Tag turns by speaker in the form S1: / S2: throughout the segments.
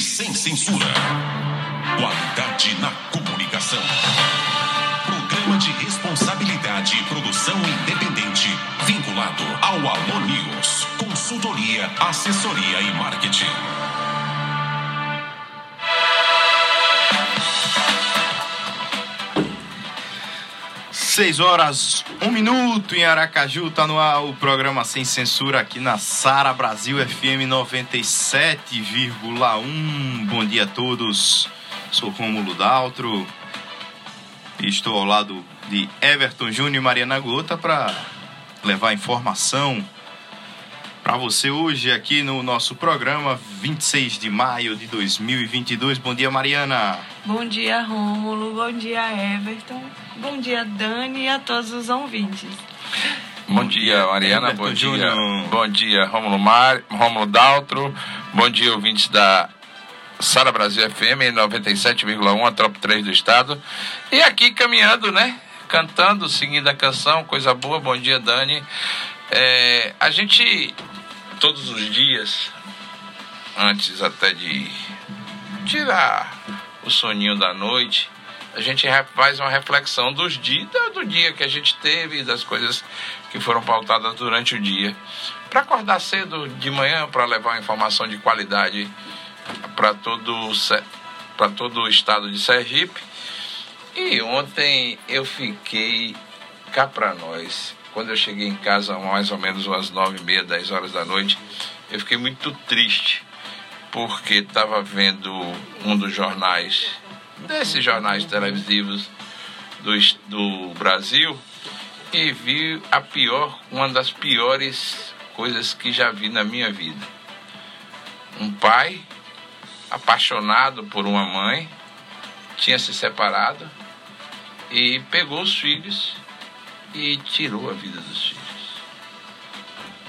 S1: sem censura. Qualidade na comunicação. Programa de responsabilidade e produção independente, vinculado ao Alô News. Consultoria, assessoria e marketing.
S2: 6 horas, 1 minuto em Aracaju, tá no ar o programa Sem Censura aqui na Sara Brasil FM 97,1. Bom dia a todos, sou Romulo Daltro, estou ao lado de Everton Júnior e Mariana Gota para levar informação para você hoje aqui no nosso programa 26 de maio de 2022. Bom dia, Mariana.
S3: Bom dia, Rômulo. Bom dia, Everton. Bom dia, Dani e a todos os ouvintes.
S4: Bom dia, Mariana. Bom dia. Bom dia, Rômulo Mar, Rômulo Daltro. Bom dia, ouvintes da Sara Brasil FM 97,1, a top 3 do estado. E aqui caminhando, né? Cantando, seguindo a canção, coisa boa. Bom dia, Dani. É, a gente todos os dias, antes até de tirar o soninho da noite, a gente faz uma reflexão dos dias, do dia que a gente teve, das coisas que foram pautadas durante o dia. Para acordar cedo de manhã, para levar uma informação de qualidade para todo, para todo o estado de Sergipe. E ontem eu fiquei cá para nós quando eu cheguei em casa, mais ou menos umas nove e meia, dez horas da noite, eu fiquei muito triste, porque estava vendo um dos jornais, desses jornais televisivos do, do Brasil, e vi a pior, uma das piores coisas que já vi na minha vida. Um pai apaixonado por uma mãe, tinha se separado e pegou os filhos e tirou a vida dos filhos.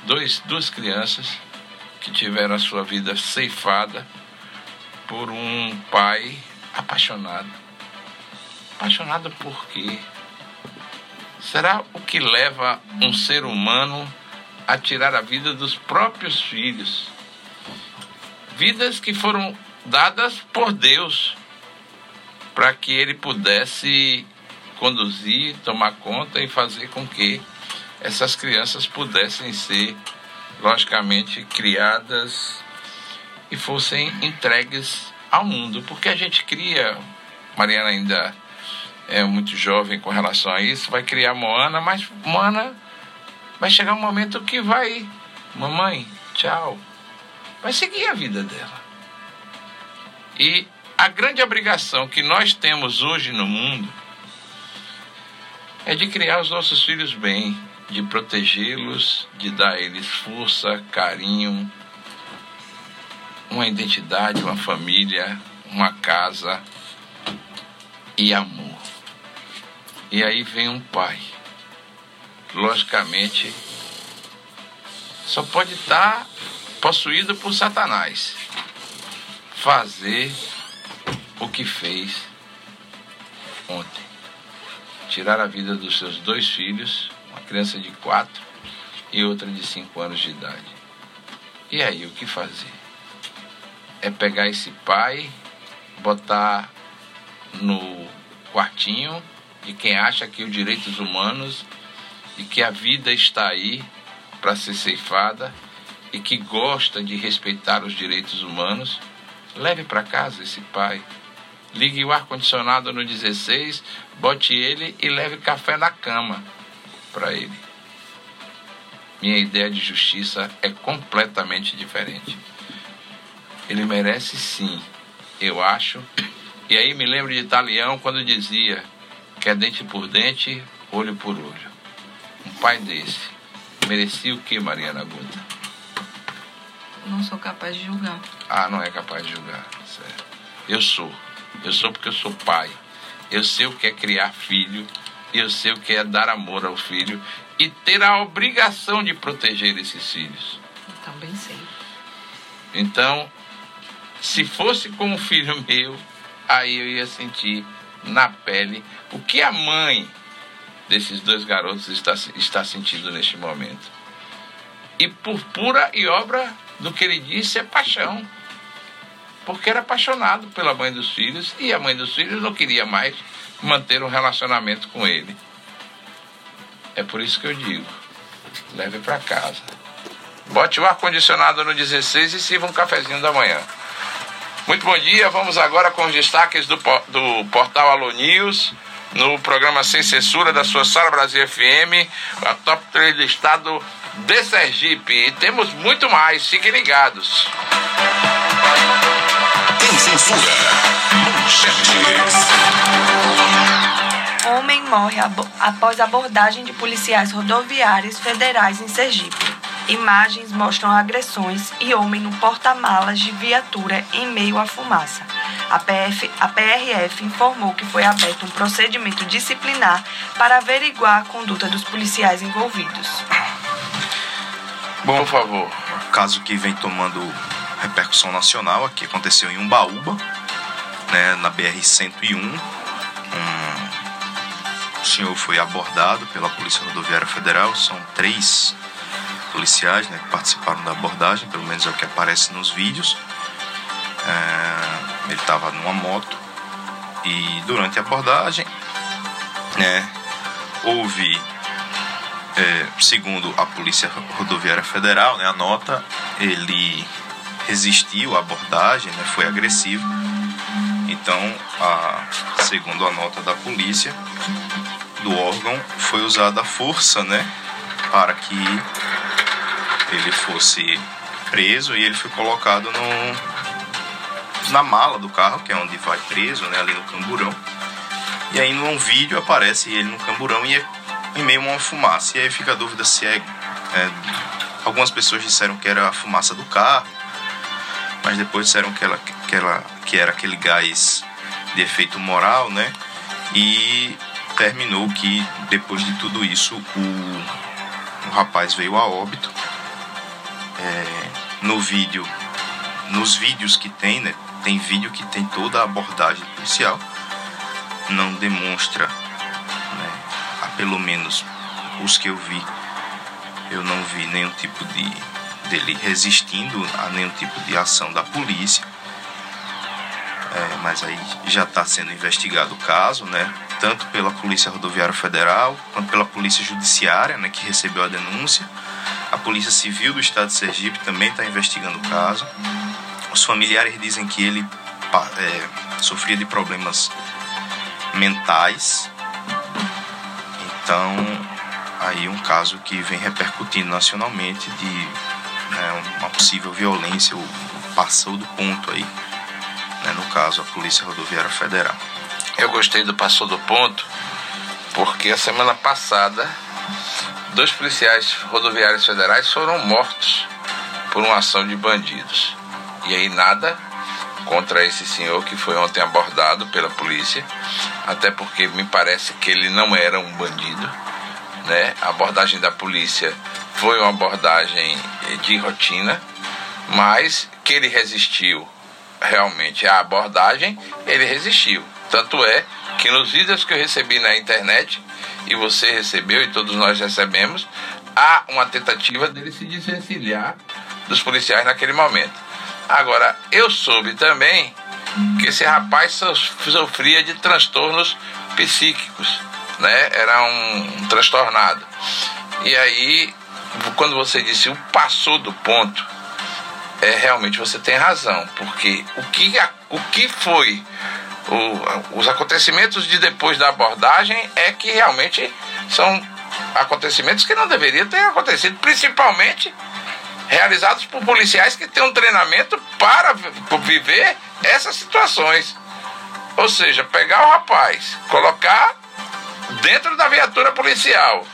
S4: Dois, duas crianças que tiveram a sua vida ceifada por um pai apaixonado. Apaixonado por quê? Será o que leva um ser humano a tirar a vida dos próprios filhos? Vidas que foram dadas por Deus para que ele pudesse conduzir, tomar conta e fazer com que essas crianças pudessem ser, logicamente, criadas e fossem entregues ao mundo. Porque a gente cria, Mariana ainda é muito jovem com relação a isso, vai criar Moana, mas Moana vai chegar um momento que vai, mamãe, tchau, vai seguir a vida dela. E a grande obrigação que nós temos hoje no mundo é de criar os nossos filhos bem, de protegê-los, de dar a eles força, carinho, uma identidade, uma família, uma casa e amor. E aí vem um pai. Logicamente, só pode estar possuído por Satanás. Fazer o que fez ontem tirar a vida dos seus dois filhos, uma criança de quatro e outra de cinco anos de idade. E aí, o que fazer? É pegar esse pai, botar no quartinho de quem acha que os direitos humanos e que a vida está aí para ser ceifada e que gosta de respeitar os direitos humanos, leve para casa esse pai. Ligue o ar-condicionado no 16, bote ele e leve café na cama para ele. Minha ideia de justiça é completamente diferente. Ele merece sim, eu acho. E aí me lembro de Italião quando dizia que é dente por dente, olho por olho. Um pai desse merecia o que, Mariana Guta?
S3: Não sou capaz de julgar.
S4: Ah, não é capaz de julgar, certo. Eu sou. Eu sou porque eu sou pai. Eu sei o que é criar filho, eu sei o que é dar amor ao filho e ter a obrigação de proteger esses filhos.
S3: Eu também sei.
S4: Então, se fosse com um filho meu, aí eu ia sentir na pele o que a mãe desses dois garotos está, está sentindo neste momento. E por pura e obra do que ele disse é paixão. Porque era apaixonado pela mãe dos filhos e a mãe dos filhos não queria mais manter um relacionamento com ele. É por isso que eu digo: leve para casa. Bote o ar-condicionado no 16 e sirva um cafezinho da manhã. Muito bom dia, vamos agora com os destaques do, do portal Alô News, no programa Sem Censura da sua Sala Brasil FM, a top 3 do estado de Sergipe. E temos muito mais, fiquem ligados.
S1: Censura. Manchetes.
S3: Homem morre após abordagem de policiais rodoviários federais em Sergipe. Imagens mostram agressões e homem no porta-malas de viatura em meio à fumaça. A, PF, a PRF informou que foi aberto um procedimento disciplinar para averiguar a conduta dos policiais envolvidos.
S2: Bom, por favor. O caso que vem tomando repercussão nacional aqui aconteceu em Umbaúba, né, na BR-101. Um, o senhor foi abordado pela Polícia Rodoviária Federal, são três policiais né, que participaram da abordagem, pelo menos é o que aparece nos vídeos. É, ele estava numa moto e durante a abordagem né, houve, é, segundo a Polícia Rodoviária Federal, né, a nota, ele resistiu à abordagem, né, foi agressivo. Então, a, segundo a nota da polícia, do órgão, foi usada a força né, para que ele fosse preso e ele foi colocado no, na mala do carro, que é onde vai preso, né, ali no camburão. E aí num vídeo aparece ele no camburão e é em meio a uma fumaça. E aí fica a dúvida se é, é algumas pessoas disseram que era a fumaça do carro, mas depois disseram que, ela, que, ela, que era aquele gás de efeito moral, né? E terminou que depois de tudo isso o, o rapaz veio a óbito é, no vídeo, nos vídeos que tem, né? Tem vídeo que tem toda a abordagem policial, não demonstra, né, a pelo menos os que eu vi, eu não vi nenhum tipo de dele resistindo a nenhum tipo de ação da polícia. É, mas aí já está sendo investigado o caso, né? Tanto pela Polícia Rodoviária Federal quanto pela Polícia Judiciária, né? Que recebeu a denúncia. A Polícia Civil do Estado de Sergipe também está investigando o caso. Os familiares dizem que ele é, sofria de problemas mentais. Então, aí um caso que vem repercutindo nacionalmente de né, uma possível violência, ou passou do ponto aí, né, no caso a Polícia Rodoviária Federal.
S4: Eu gostei do passou do ponto porque a semana passada dois policiais rodoviários federais foram mortos por uma ação de bandidos. E aí nada contra esse senhor que foi ontem abordado pela polícia, até porque me parece que ele não era um bandido, né? A abordagem da polícia foi uma abordagem de rotina, mas que ele resistiu realmente à abordagem, ele resistiu. Tanto é que nos vídeos que eu recebi na internet, e você recebeu e todos nós recebemos, há uma tentativa dele se desvencilhar dos policiais naquele momento. Agora, eu soube também que esse rapaz sofria de transtornos psíquicos, né? Era um, transtornado. E aí, quando você disse o passou do ponto, é realmente você tem razão, porque o que, o que foi o, os acontecimentos de depois da abordagem é que realmente são acontecimentos que não deveriam ter acontecido, principalmente realizados por policiais que têm um treinamento para viver essas situações. Ou seja, pegar o rapaz, colocar dentro da viatura policial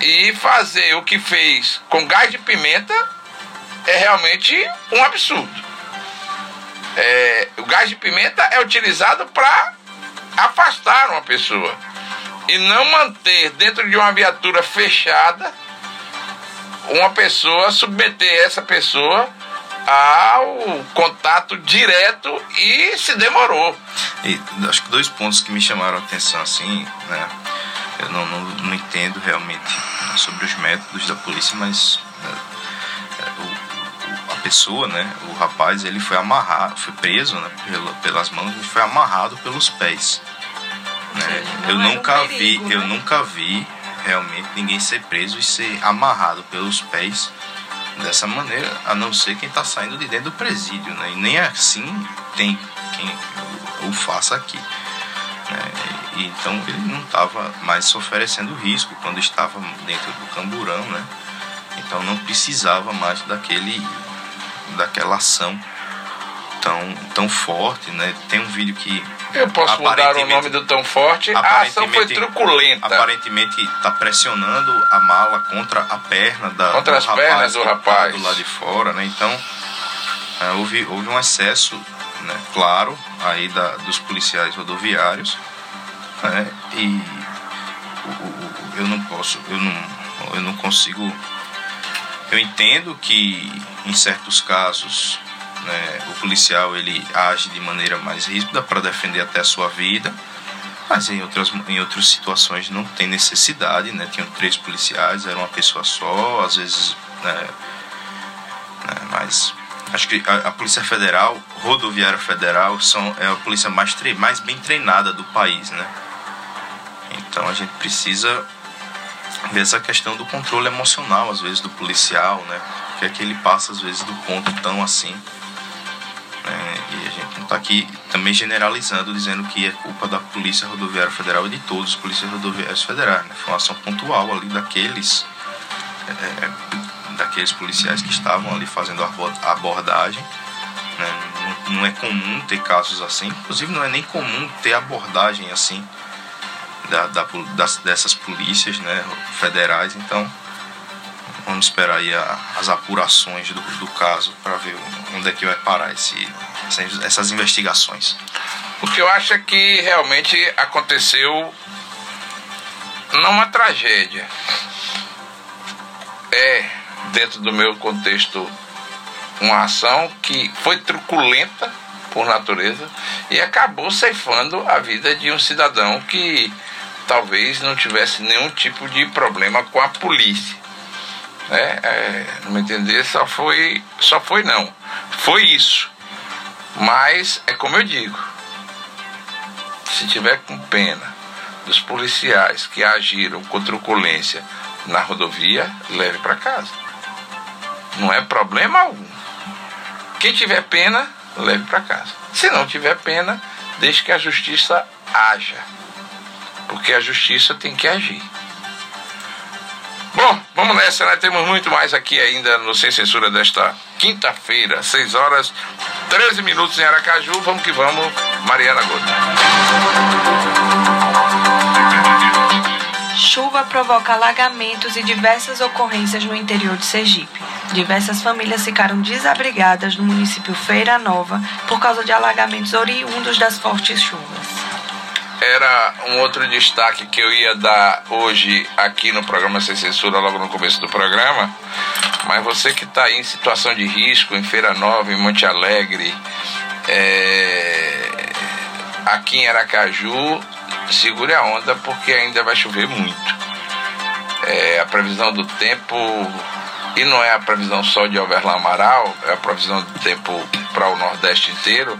S4: e fazer o que fez com gás de pimenta é realmente um absurdo é, o gás de pimenta é utilizado para afastar uma pessoa e não manter dentro de uma viatura fechada uma pessoa, submeter essa pessoa ao contato direto e se demorou.
S2: E acho que dois pontos que me chamaram a atenção assim, né? Eu não, não, não entendo realmente sobre os métodos da polícia, mas né, pessoa, né, o rapaz, ele foi amarrado, foi preso né, pelas mãos e foi amarrado pelos pés. Né? eu nunca um perigo, vi, né? eu nunca vi realmente ninguém ser preso e ser amarrado pelos pés dessa maneira, a não ser quem está saindo de dentro do presídio, né? E nem assim tem quem o faça aqui. E, então ele não estava mais oferecendo risco quando estava dentro do camburão, né? Então não precisava mais daquele daquela ação tão, tão forte, né? Tem um vídeo que
S4: eu posso mudar o nome do tão forte. A ação foi truculenta.
S2: Aparentemente está pressionando a mala contra a perna da
S4: contra as rapaz, pernas do rapaz
S2: do lado de fora, né? Então é, houve, houve um excesso, né? Claro, aí da, dos policiais rodoviários, né? E eu não posso, eu não, eu não consigo eu entendo que em certos casos né, o policial ele age de maneira mais ríspida para defender até a sua vida, mas em outras, em outras situações não tem necessidade, né? Tinham três policiais, era uma pessoa só, às vezes, né, né, mas acho que a, a, Polícia Federal, Rodoviária Federal, são, é a polícia mais, tre mais bem treinada do país, né? Então a gente precisa ver essa questão do controle emocional, às vezes, do policial, né? Que é que ele passa, às vezes, do ponto tão assim. Né? E a gente não está aqui também generalizando, dizendo que é culpa da Polícia Rodoviária Federal e de todos os polícias rodoviários federais. Né? Foi uma ação pontual ali daqueles, é, daqueles policiais que estavam ali fazendo a abordagem. Né? Não, não é comum ter casos assim, inclusive não é nem comum ter abordagem assim da, da, das, dessas polícias né, federais. Então, vamos esperar aí a, as apurações do, do caso para ver onde é que vai parar esse, essas investigações.
S4: O que eu acho é que realmente aconteceu não uma tragédia. É, dentro do meu contexto, uma ação que foi truculenta por natureza e acabou ceifando a vida de um cidadão que talvez não tivesse nenhum tipo de problema com a polícia. É, é, não me entender, só foi, só foi não. Foi isso. Mas é como eu digo, se tiver com pena dos policiais que agiram com truculência na rodovia, leve para casa. Não é problema algum. Quem tiver pena, leve para casa. Se não tiver pena, deixe que a justiça haja porque a justiça tem que agir. Bom, vamos nessa, né? Temos muito mais aqui ainda no Sem Censura desta quinta-feira, 6 horas 13 minutos em Aracaju. Vamos que vamos, Mariana Gota.
S3: Chuva provoca alagamentos e diversas ocorrências no interior de Sergipe. Diversas famílias ficaram desabrigadas no município Feira Nova por causa de alagamentos oriundos das fortes chuvas
S4: era um outro destaque que eu ia dar hoje aqui no programa Sem Censura, logo no começo do programa. Mas você que está em situação de risco, em Feira Nova, em Monte Alegre, é... aqui em Aracaju, segure a onda porque ainda vai chover muito. É, a previsão do tempo, e não é a previsão só de Overland Amaral, é a previsão do tempo para o Nordeste inteiro,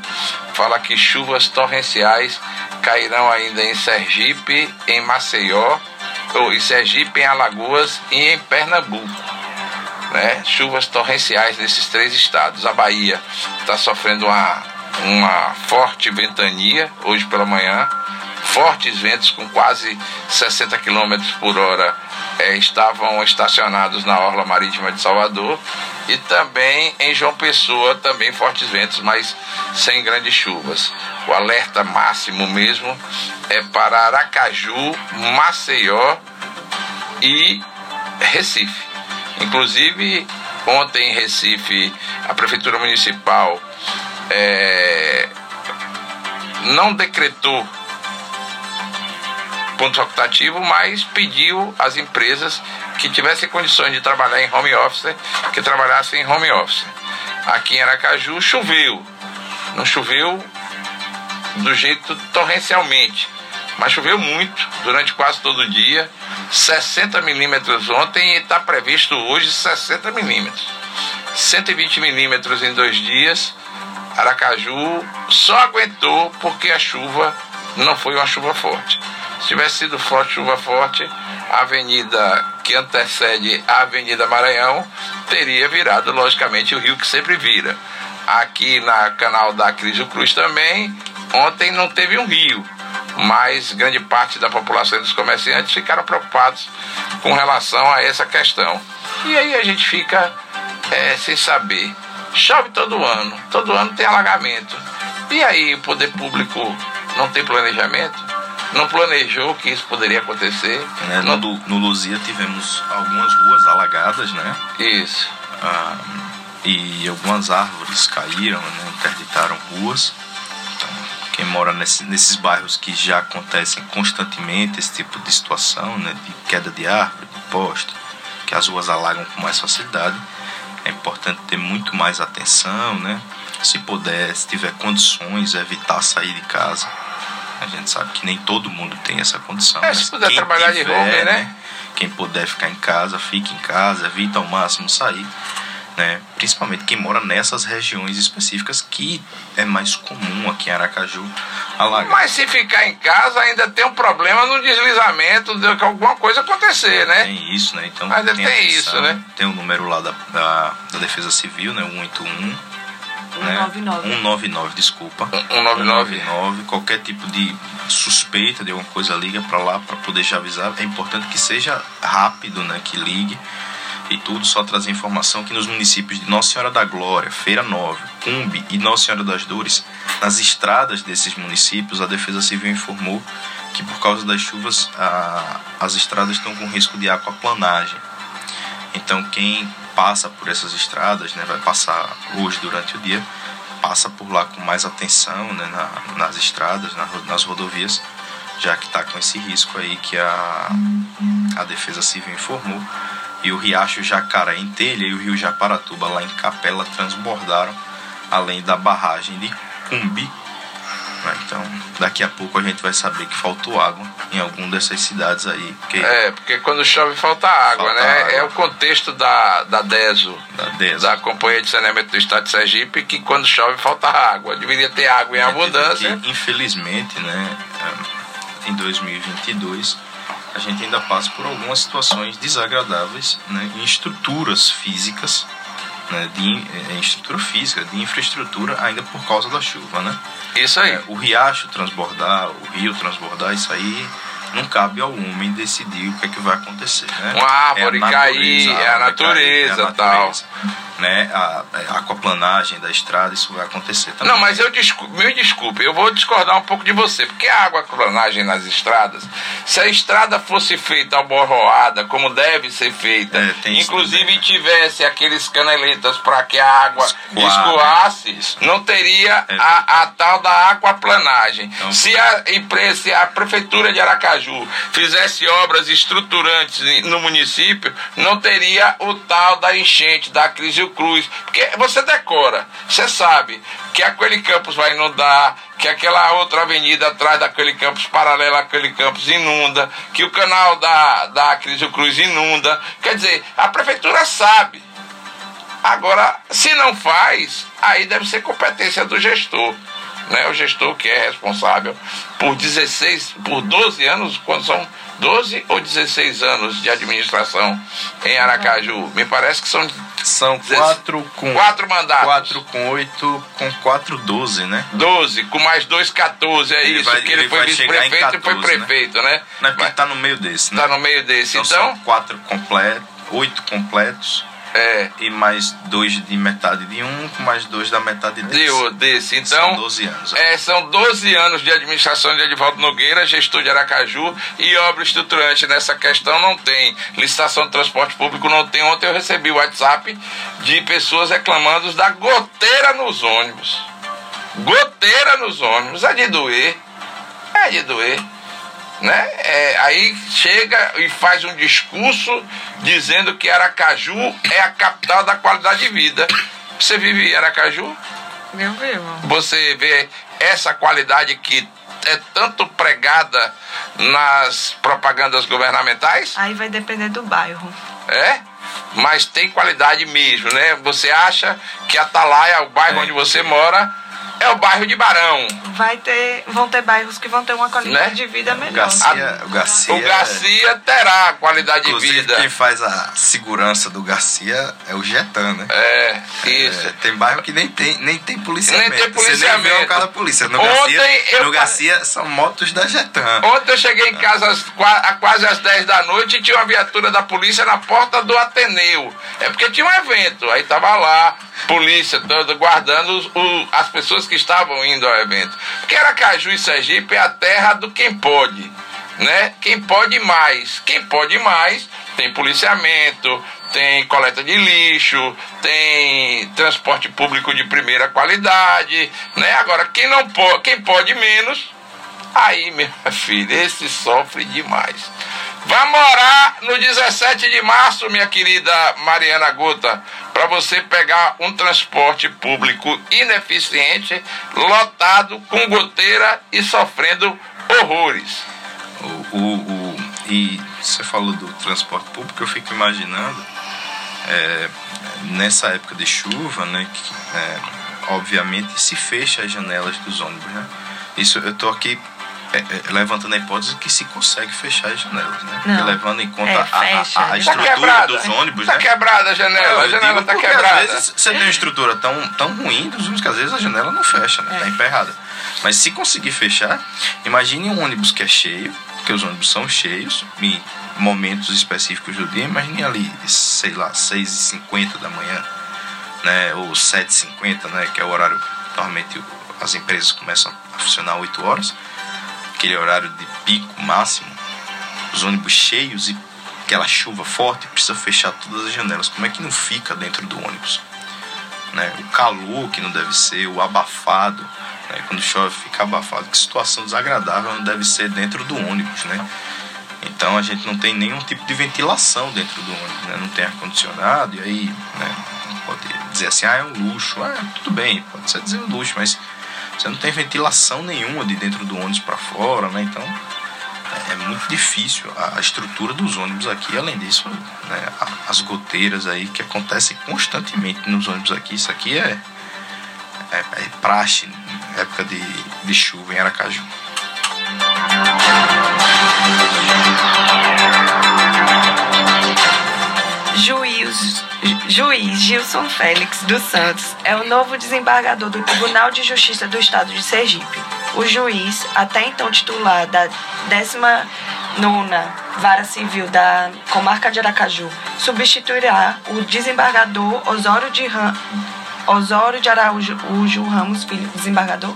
S4: fala que chuvas torrenciais cairão ainda em Sergipe, em Maceió, ou em Sergipe, em Alagoas e em Pernambuco. Né? Chuvas torrenciais nesses três estados. A Bahia está sofrendo uma, uma forte ventania hoje pela manhã, fortes ventos com quase 60 km por hora é, estavam estacionados na orla marítima de Salvador e também em João Pessoa, também fortes ventos, mas sem grandes chuvas. O alerta máximo mesmo é para Aracaju, Maceió e Recife. Inclusive, ontem em Recife, a Prefeitura Municipal é, não decretou ponto facultativo, mas pediu às empresas que tivessem condições de trabalhar em home office, que trabalhassem em home office. Aqui em Aracaju choveu, não choveu do jeito torrencialmente, mas choveu muito durante quase todo o dia, 60 milímetros ontem e está previsto hoje 60 milímetros. 120 milímetros em dois dias. Aracaju só aguentou porque a chuva não foi uma chuva forte. Se tivesse sido forte, chuva forte, a avenida que antecede a Avenida Maranhão teria virado, logicamente, o rio que sempre vira. Aqui na canal da Criso Cruz também, ontem não teve um rio, mas grande parte da população e dos comerciantes ficaram preocupados com relação a essa questão. E aí a gente fica é, sem saber. Chove todo ano, todo ano tem alagamento. E aí o poder público não tem planejamento? Não planejou que isso poderia acontecer?
S2: É, no, no Luzia tivemos algumas ruas alagadas, né?
S4: Isso.
S2: Ah, e algumas árvores caíram, né? interditaram ruas. Então, quem mora nesse, nesses bairros que já acontecem constantemente esse tipo de situação, né? De queda de árvore, de poste, que as ruas alagam com mais facilidade, é importante ter muito mais atenção, né? Se puder, se tiver condições, evitar sair de casa. A gente sabe que nem todo mundo tem essa condição.
S4: É, se puder trabalhar tiver, de home, né? né?
S2: Quem puder ficar em casa, fique em casa, evita ao máximo sair. Né? Principalmente quem mora nessas regiões específicas que é mais comum aqui em Aracaju alagar.
S4: Mas se ficar em casa ainda tem um problema no deslizamento de que alguma coisa acontecer, né?
S2: Tem isso, né? Então
S4: ainda tem, tem isso, né?
S2: Tem o um número lá da, da, da Defesa Civil, né? 181
S3: 199.
S2: Né? 199, desculpa.
S4: 199.
S2: 199. Qualquer tipo de suspeita de alguma coisa, liga para lá para poder já avisar. É importante que seja rápido, né? Que ligue e tudo. Só trazer informação que nos municípios de Nossa Senhora da Glória, Feira Nova, Cumbi e Nossa Senhora das Dores, nas estradas desses municípios, a Defesa Civil informou que por causa das chuvas a, as estradas estão com risco de aquaplanagem. Então quem passa por essas estradas, né, vai passar hoje durante o dia, passa por lá com mais atenção né, na, nas estradas, na, nas rodovias, já que está com esse risco aí que a, a Defesa Civil informou. E o riacho Jacaré em Telha e o rio Japaratuba lá em Capela transbordaram, além da barragem de Cumbi né? Então, daqui a pouco a gente vai saber que faltou água em alguma dessas cidades aí.
S4: Porque é, porque quando chove falta água, falta né? Água. É o contexto da, da DESO,
S2: da, DESO.
S4: da Companhia de Saneamento do Estado de Sergipe, que quando chove falta água. Deveria ter água em é, abundância.
S2: Que, infelizmente, né, é, em 2022 a gente ainda passa por algumas situações desagradáveis né, em estruturas físicas né, de é, estrutura física, de infraestrutura, ainda por causa da chuva, né?
S4: Isso aí. É,
S2: o riacho transbordar, o rio transbordar, isso aí não cabe ao homem decidir o que é que vai acontecer, né?
S4: Uma árvore é cair, é a natureza, é a tal.
S2: Né? A, a aquaplanagem da estrada, isso vai acontecer também.
S4: Não, mas eu desculpe, me desculpe, eu vou discordar um pouco de você, porque a aquaplanagem nas estradas, se a estrada fosse feita borroada, como deve ser feita, é, inclusive tivesse aqueles caneletas para que a água escoasse, né? não teria é a, a, tal da aquaplanagem. Então, se a empresa, se a prefeitura de Aracaju Aracaju fizesse obras estruturantes no município, não teria o tal da enchente, da crise cruz. Porque você decora, você sabe que aquele campus vai inundar, que aquela outra avenida atrás daquele campus, paralela àquele campus, inunda, que o canal da, da Crise Cruz inunda. Quer dizer, a prefeitura sabe. Agora, se não faz, aí deve ser competência do gestor né, o gestor que é responsável por 16, por 12 anos, quando são 12 ou 16 anos de administração em Aracaju. Me parece que são
S2: são quatro com
S4: quatro mandatos.
S2: Quatro com oito, com quatro, doze, né?
S4: Doze, com mais dois, 14, é ele isso. Vai, que ele, ele foi vice-prefeito e foi prefeito, né? né?
S2: Não é porque tá no meio desse, né?
S4: Tá no meio desse. Então,
S2: então são quatro completos, oito completos
S4: é.
S2: E mais dois de metade de um, com mais dois da metade desse.
S4: De, desse. Então,
S2: são 12 anos.
S4: É, são 12 anos de administração de Edivaldo Nogueira, gestor de Aracaju, e obra estruturante nessa questão não tem. Licitação de transporte público não tem. Ontem eu recebi o WhatsApp de pessoas reclamando da goteira nos ônibus. Goteira nos ônibus. É de doer. É de doer né? É, aí chega e faz um discurso dizendo que Aracaju é a capital da qualidade de vida. Você vive em Aracaju?
S3: Eu vivo.
S4: Você vê essa qualidade que é tanto pregada nas propagandas governamentais?
S3: Aí vai depender do bairro.
S4: É? mas tem qualidade mesmo, né? Você acha que Atalaia, o bairro é. onde você mora, é o bairro de Barão.
S3: Vai ter, vão ter bairros que vão ter uma qualidade né? de vida melhor. O Garcia,
S2: o Garcia,
S4: o Garcia terá qualidade de vida.
S2: Quem faz a segurança do Garcia é o Getan, né?
S4: É, isso. É,
S2: tem bairro que nem tem, nem tem policiamento.
S4: Nem tem policiamento. Você nem
S2: vê o da polícia. No, Ontem Garcia, eu... no Garcia são motos da Getan.
S4: Ontem eu cheguei em casa às, quase às 10 da noite e tinha uma viatura da polícia na porta do Ateneu. É porque tinha um evento. Aí tava lá, polícia toda guardando os, o, as pessoas que estavam indo ao evento. Porque Aracaju e Sergipe é a terra do quem pode, né? Quem pode mais. Quem pode mais tem policiamento, tem coleta de lixo, tem transporte público de primeira qualidade, né? Agora quem não pode, quem pode menos, aí minha filha, esse sofre demais. Vai morar no 17 de março, minha querida Mariana Guta, para você pegar um transporte público ineficiente, lotado, com goteira e sofrendo horrores.
S2: O, o, o, e você falou do transporte público, eu fico imaginando, é, nessa época de chuva, né, que, é, obviamente se fecha as janelas dos ônibus, né? Isso eu tô aqui é, é, levantando a hipótese que se consegue fechar as janelas, né? Não. levando em conta é, a, a, a, né? estrutura tá dos ônibus,
S4: tá
S2: né?
S4: quebrada a janela, a janela tá quebrada.
S2: Às vezes você tem uma estrutura tão, tão ruim dos ônibus que às vezes a janela não fecha, né? É. Tá emperrada. Mas se conseguir fechar, imagine um ônibus que é cheio, porque os ônibus são cheios, em momentos específicos do dia, imagine ali, sei lá, 6h50 da manhã, né? Ou 7h50, né? Que é o horário, normalmente as empresas começam a funcionar 8 horas aquele horário de pico máximo, os ônibus cheios e aquela chuva forte, precisa fechar todas as janelas. Como é que não fica dentro do ônibus? Né? O calor que não deve ser, o abafado, né? quando chove fica abafado. Que situação desagradável não deve ser dentro do ônibus, né? Então a gente não tem nenhum tipo de ventilação dentro do ônibus, né? Não tem ar-condicionado e aí, né? Pode dizer assim, ah, é um luxo. Ah, tudo bem, pode ser dizer um luxo, mas você não tem ventilação nenhuma de dentro do ônibus para fora, né? Então é, é muito difícil a, estrutura dos ônibus aqui. Além disso, né, as goteiras aí que acontecem constantemente nos ônibus aqui. Isso aqui é, é, é praxe, época de, de chuva em Aracaju.
S3: Juiz, juiz Gilson Félix dos Santos é o novo desembargador do Tribunal de Justiça do Estado de Sergipe. O juiz, até então titular da 19 Vara Civil da Comarca de Aracaju, substituirá o desembargador Osório de, Ram, Osório de Araújo Ramos Filho, desembargador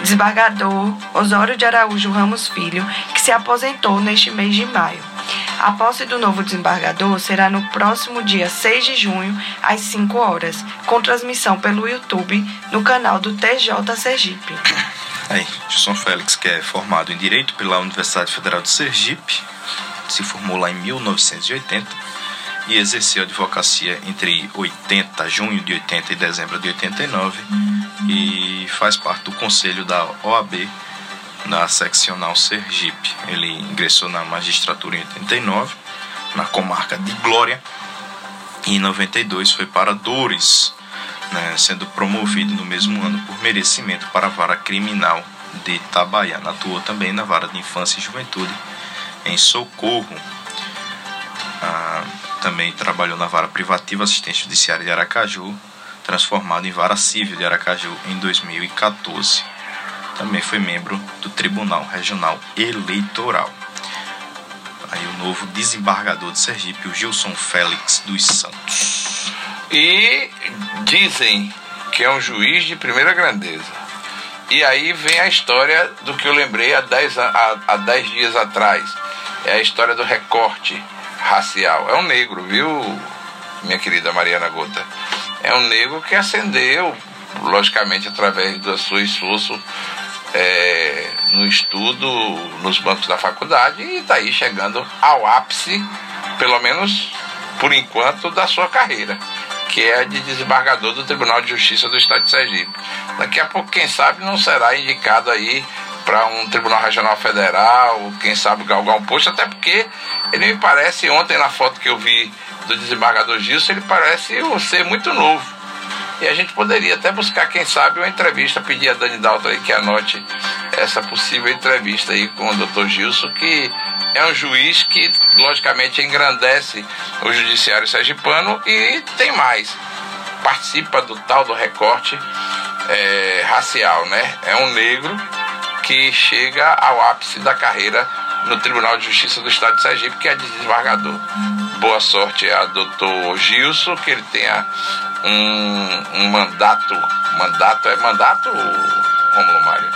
S3: desembargador Osório de Araújo Ramos Filho, que se aposentou neste mês de maio. A posse do novo desembargador será no próximo dia 6 de junho, às 5 horas, com transmissão pelo YouTube no canal do TJ Sergipe.
S2: Aí, Gilson Félix, que é formado em Direito pela Universidade Federal de Sergipe, se formou lá em 1980 e exerceu advocacia entre 80, junho de 80 e dezembro de 89 e faz parte do conselho da OAB na seccional Sergipe. Ele ingressou na magistratura em 89, na comarca de Glória, e em 92 foi para Dores, né, sendo promovido no mesmo ano por merecimento para a vara criminal de Itabaiana. Atuou também na vara de infância e juventude em Socorro. Ah, também trabalhou na vara privativa assistente judiciária de Aracaju, transformado em vara civil de Aracaju em 2014 também foi membro do Tribunal Regional Eleitoral. Aí o novo desembargador de Sergipe, o Gilson Félix dos Santos.
S4: E dizem que é um juiz de primeira grandeza. E aí vem a história do que eu lembrei há 10 há, há dez dias atrás. É a história do recorte racial. É um negro, viu, minha querida Mariana Gota? É um negro que ascendeu, logicamente, através do seu esforço é, no estudo nos bancos da faculdade e está aí chegando ao ápice, pelo menos por enquanto, da sua carreira, que é de desembargador do Tribunal de Justiça do Estado de Sergipe. Daqui a pouco, quem sabe, não será indicado aí para um Tribunal Regional Federal, quem sabe galgar um posto, até porque ele me parece, ontem na foto que eu vi do desembargador Gilson, ele parece ser muito novo. E a gente poderia até buscar, quem sabe, uma entrevista, pedir a Dani Dalton aí que anote essa possível entrevista aí com o doutor Gilson, que é um juiz que, logicamente, engrandece o judiciário sergipano e tem mais. Participa do tal do recorte é, racial, né? É um negro que chega ao ápice da carreira no Tribunal de Justiça do Estado de Sergipe, que é desembargador. Boa sorte a doutor Gilson, que ele tenha um, um mandato. Mandato é mandato, Romulo Mário?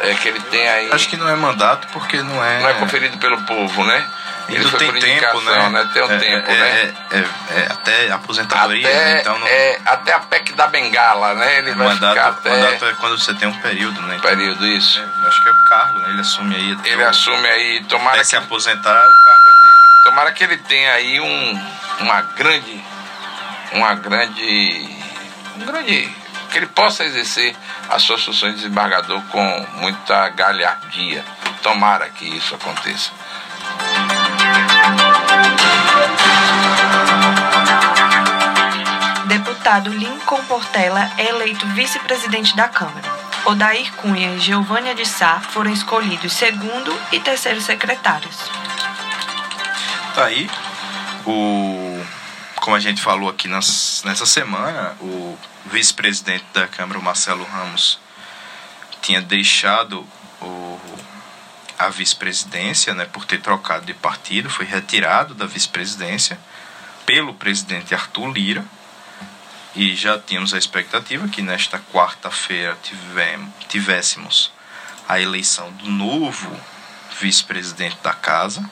S4: É que ele tem aí.
S2: Acho que não é mandato porque não é.
S4: Não é conferido pelo povo, né?
S2: Ele foi tem por tempo, né? né?
S4: Tem um
S2: é,
S4: tempo,
S2: é,
S4: né?
S2: É, é, é até aposentadoria,
S4: até,
S2: né? então não...
S4: é, até a PEC da Bengala, né? Ele vai
S2: mandato,
S4: ficar até...
S2: mandato é quando você tem um período, né?
S4: Então, período, isso.
S2: É, acho que é o cargo, né? Ele assume aí.
S4: Ele
S2: o...
S4: assume aí, tomara
S2: até
S4: que...
S2: se aposentar, o cargo é dele.
S4: Tomara que ele tenha aí um, uma grande... Uma grande... Um grande... Que ele possa exercer as suas funções de desembargador com muita galhardia. Tomara que isso aconteça.
S3: Deputado Lincoln Portela é eleito vice-presidente da Câmara. Odair Cunha e Giovânia de Sá foram escolhidos segundo e terceiro secretários.
S2: Tá aí o como a gente falou aqui nas, nessa semana, o vice-presidente da Câmara, Marcelo Ramos, tinha deixado o, a vice-presidência, né, por ter trocado de partido, foi retirado da vice-presidência pelo presidente Arthur Lira e já tínhamos a expectativa que nesta quarta-feira tivéssemos a eleição do novo vice-presidente da casa.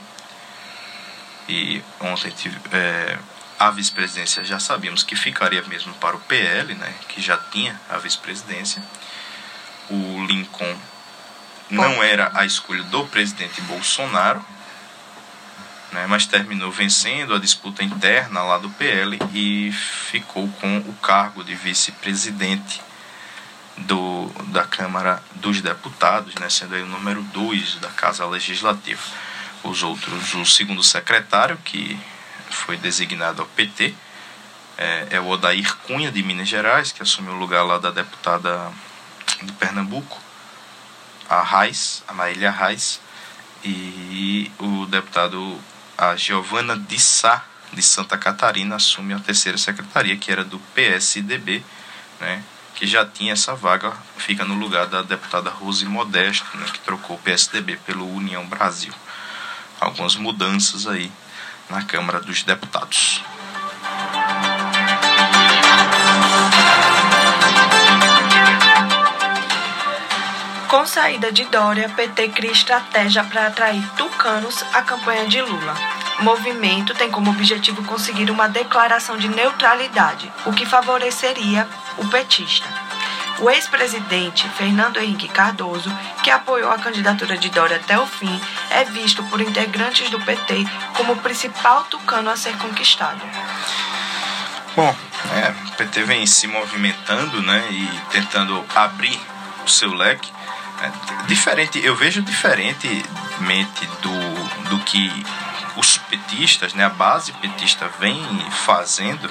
S2: E ontem tive, é, a vice-presidência já sabíamos que ficaria mesmo para o PL, né, que já tinha a vice-presidência. O Lincoln não era a escolha do presidente Bolsonaro, né, mas terminou vencendo a disputa interna lá do PL e ficou com o cargo de vice-presidente do, da Câmara dos Deputados, né, sendo aí o número 2 da Casa Legislativa. Os outros, o segundo secretário, que foi designado ao PT, é, é o Odair Cunha, de Minas Gerais, que assumiu o lugar lá da deputada do Pernambuco, a Raiz, a Marília Raiz, e o deputado a Giovana de Sá, de Santa Catarina, assume a terceira secretaria, que era do PSDB, né, que já tinha essa vaga, fica no lugar da deputada Rose Modesto, né, que trocou o PSDB pelo União Brasil. Algumas mudanças aí na Câmara dos Deputados.
S3: Com saída de Dória, PT cria estratégia para atrair tucanos à campanha de Lula. O movimento tem como objetivo conseguir uma declaração de neutralidade, o que favoreceria o petista. O ex-presidente Fernando Henrique Cardoso, que apoiou a candidatura de Dória até o fim, é visto por integrantes do PT como o principal tucano a ser conquistado.
S2: Bom, é, o PT vem se movimentando né, e tentando abrir o seu leque é, diferente, eu vejo diferentemente do, do que os petistas, né, a base petista vem fazendo,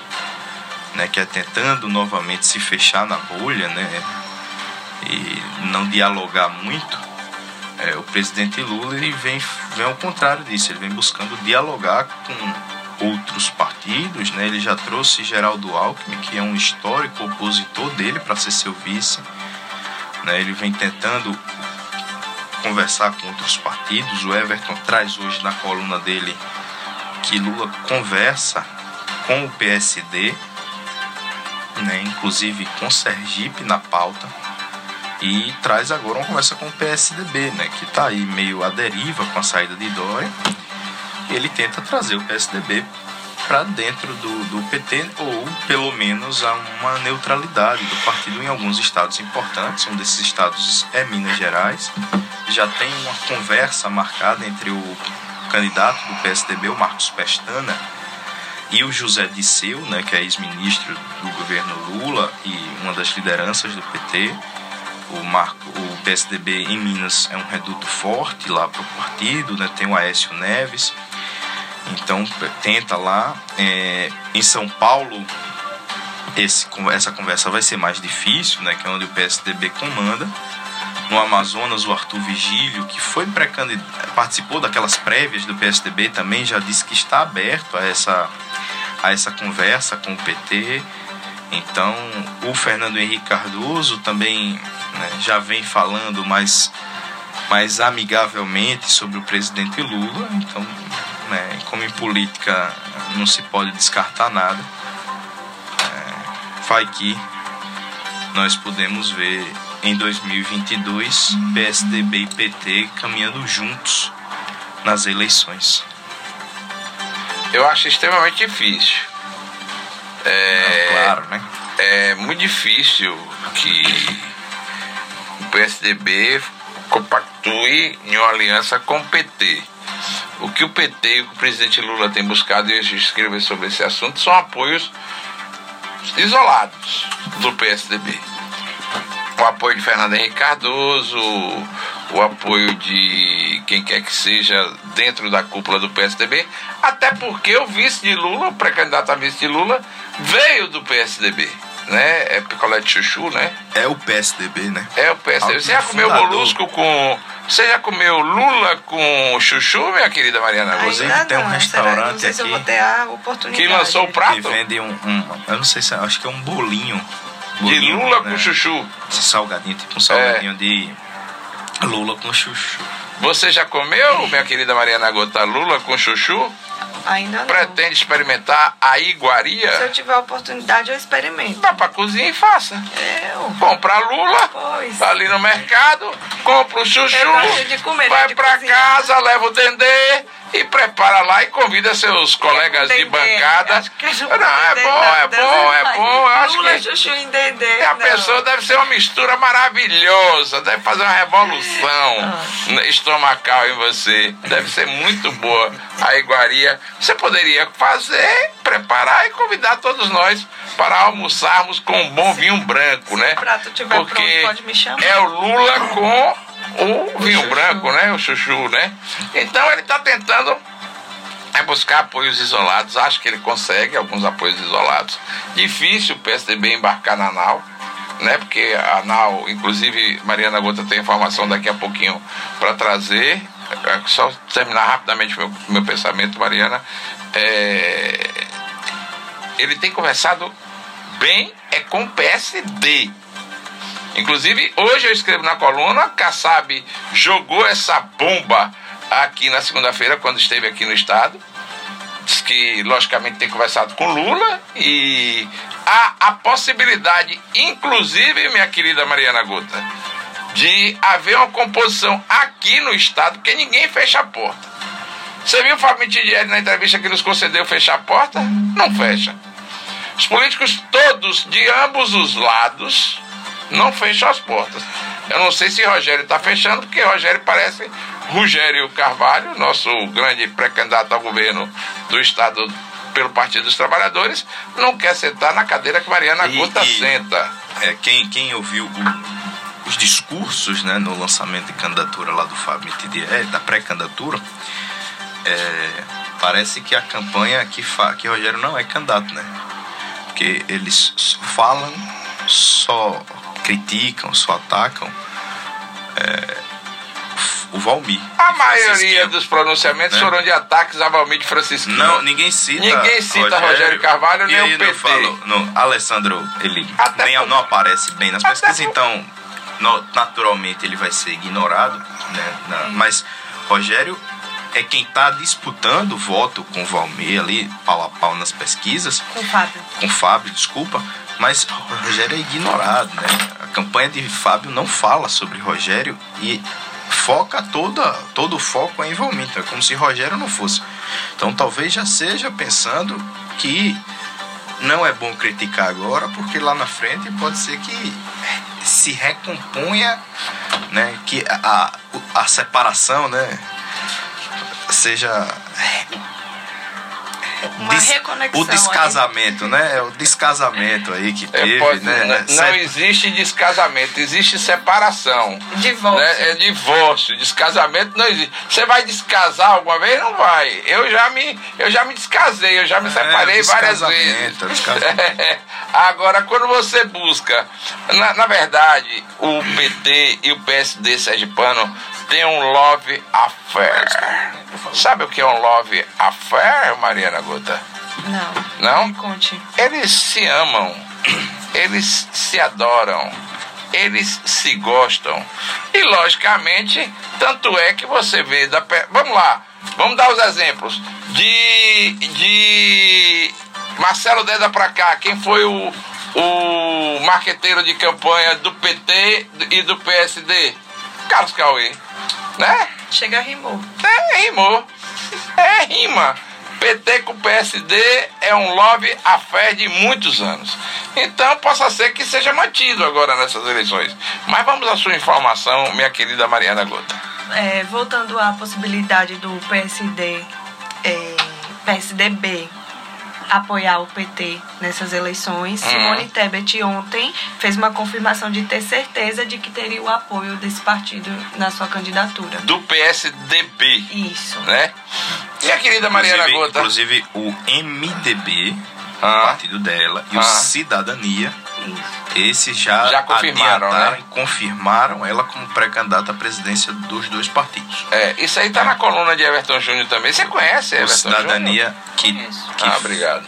S2: né, que é tentando novamente se fechar na bolha, né, e não dialogar muito. É, o presidente Lula ele vem, vem ao contrário disso, ele vem buscando dialogar com outros partidos, né? Ele já trouxe Geraldo Alckmin, que é um histórico opositor dele para ser seu vice. Né? Ele vem tentando conversar com outros partidos. O Everton traz hoje na coluna dele que Lula conversa com o PSD, né? inclusive com Sergipe na pauta. E traz agora uma conversa com o PSDB, né? que está aí meio à deriva com a saída de Dória. Ele tenta trazer o PSDB para dentro do, do PT ou pelo menos a uma neutralidade do partido em alguns estados importantes. Um desses estados é Minas Gerais. Já tem uma conversa marcada entre o candidato do PSDB, o Marcos Pestana, e o José Disseu, né, que é ex-ministro do governo Lula e uma das lideranças do PT. O, Marco, o PSDB em Minas é um reduto forte lá para o partido, né, tem o Aécio Neves Então tenta lá. É, em São Paulo, esse, essa conversa vai ser mais difícil, né? Que é onde o PSDB comanda. No Amazonas, o Arthur Vigílio, que foi participou daquelas prévias do PSDB, também já disse que está aberto a essa, a essa conversa com o PT. Então, o Fernando Henrique Cardoso também né, já vem falando mais, mais amigavelmente sobre o presidente Lula. Então, né, como em política não se pode descartar nada, é, vai que nós podemos ver em 2022 PSDB e PT caminhando juntos nas eleições.
S4: Eu acho extremamente difícil. É,
S2: ah, claro, né?
S4: É muito difícil que o PSDB compactue em uma aliança com o PT. O que o PT e o presidente Lula tem buscado, e eu sobre esse assunto, são apoios isolados do PSDB. O apoio de Fernando Henrique Cardoso, o apoio de quem quer que seja dentro da cúpula do PSDB, até porque o vice de Lula, o pré-candidato a vice de Lula, veio do PSDB. Né? É picolé de chuchu, né?
S2: É o PSDB, né?
S4: É o PSDB. Você já comeu molusco com. Você já comeu lula com chuchu, minha querida Mariana?
S2: Inclusive tem um restaurante não aqui. Se eu
S3: vou ter a oportunidade.
S4: Que lançou o prato?
S2: Que vende um, um. eu não sei se. Acho que é um bolinho.
S4: bolinho de lula né? com chuchu.
S2: Esse salgadinho, tipo um salgadinho é. de lula com chuchu.
S4: Você já comeu, minha querida Mariana Gota, lula com chuchu?
S3: Ainda não.
S4: Pretende experimentar a iguaria?
S3: Se eu tiver a oportunidade, eu experimento.
S4: Vá pra cozinha e faça.
S3: Eu.
S4: Compra lula, pois. Tá ali no mercado, compra o chuchu,
S3: comer,
S4: vai pra cozinhar. casa, leva o dendê e prepara lá e convida seus colegas de bancada.
S3: não, é bom,
S4: é bom, é bom. Eu acho
S3: que chuchu em dendê,
S4: a pessoa deve ser uma mistura maravilhosa, deve fazer uma revolução estomacal em você. Deve ser muito boa a iguaria. Você poderia fazer, preparar e convidar todos nós para almoçarmos com um bom vinho branco, né?
S3: Se o prato tiver
S4: Porque
S3: pronto, pode me chamar.
S4: É o Lula com o vinho branco, né? O chuchu, né? Então ele está tentando é buscar apoios isolados. Acho que ele consegue alguns apoios isolados. Difícil o PSDB embarcar na NAU, né? Porque a NAU, inclusive, Mariana Gota tem informação daqui a pouquinho para trazer. É, só terminar rapidamente meu, meu pensamento, Mariana. É, ele tem conversado bem é com o PSD. Inclusive, hoje eu escrevo na coluna, Kassab jogou essa bomba aqui na segunda-feira, quando esteve aqui no estado. Diz que, logicamente, tem conversado com Lula e há a possibilidade, inclusive, minha querida Mariana Gota, de haver uma composição aqui no estado, porque ninguém fecha a porta. Você viu o Fábio Mitidieri na entrevista que nos concedeu fechar a porta? Não fecha. Os políticos todos, de ambos os lados, não fecham as portas. Eu não sei se Rogério está fechando, porque Rogério parece Rogério Carvalho, nosso grande pré-candidato ao governo do Estado pelo Partido dos Trabalhadores, não quer sentar na cadeira que Mariana e, Gota e, senta.
S2: É, quem, quem ouviu o, os discursos né, no lançamento de candidatura lá do Fábio é, da pré-candidatura, é, parece que a campanha que, fa, que Rogério não é candidato, né? Porque eles falam só criticam, só atacam é, o Valmir.
S4: A maioria dos pronunciamentos né? foram de ataques a Valmir de Francisco.
S2: Não, ninguém cita.
S4: Ninguém cita Rogério, Rogério Carvalho nem o PT. Falo,
S2: no, Alessandro, ele nem, por... não aparece bem nas pesquisas, por... então no, naturalmente ele vai ser ignorado, né? Na, mas Rogério é quem está disputando o voto com o Valmir ali, pau a pau nas pesquisas.
S3: Com o Fábio.
S2: Com o Fábio, desculpa. Mas Rogério é ignorado, né? A campanha de Fábio não fala sobre Rogério e foca toda, todo o foco em Valmir. é como se Rogério não fosse. Então talvez já seja pensando que não é bom criticar agora, porque lá na frente pode ser que se recomponha, né? Que a, a separação, né? Seja
S3: uma Des, reconexão.
S2: O descasamento, aí. né? É o descasamento aí que teve,
S4: pode,
S2: né?
S4: Não, não existe descasamento, existe separação.
S3: Divórcio.
S4: Né? É divórcio, descasamento não existe. Você vai descasar alguma vez? Não vai. Eu já me, eu já me descasei, eu já me
S2: É,
S4: separei várias vezes.
S2: descasamento.
S4: Agora, quando você busca, na, na verdade, o PT e o PSD sergipano têm um love affair. Sabe o que é um love affair, Mariana Gota?
S3: Não.
S4: Não?
S3: Me conte.
S4: Eles se amam, eles se adoram, eles se gostam. E logicamente, tanto é que você vê da pe- Vamos lá, vamos dar os exemplos. De, de Marcelo Deda pra cá, quem foi o, o marqueteiro de campanha do PT e do PSD? Carlos Cauê, né?
S3: Chega rimou.
S4: É, rimou. É, rima. PT com PSD é um love affair de muitos anos. Então, possa ser que seja mantido agora nessas eleições. Mas vamos à sua informação, minha querida Mariana Gota.
S3: É, voltando à possibilidade do PSD, é, PSDB apoiar o PT nessas eleições,
S4: Hum.
S3: Simone Tebet ontem fez uma confirmação de ter certeza de que teria o apoio desse partido na sua candidatura.
S4: Do PSDB,
S3: Isso.
S4: né? Minha querida Mariana Gota.
S2: inclusive o MDB, o
S4: Ah.
S2: partido dela, e
S4: Ah.
S2: o Cidadania, esses já,
S4: Já confirmaram, né?
S2: e confirmaram ela como pré-candidata à presidência dos dois partidos.
S4: É, isso aí tá na coluna de Everton Júnior também. Você conhece
S2: O
S4: Everton
S2: Cidadania que,
S3: Conheço.
S2: que
S4: Júnior? Ah, obrigado.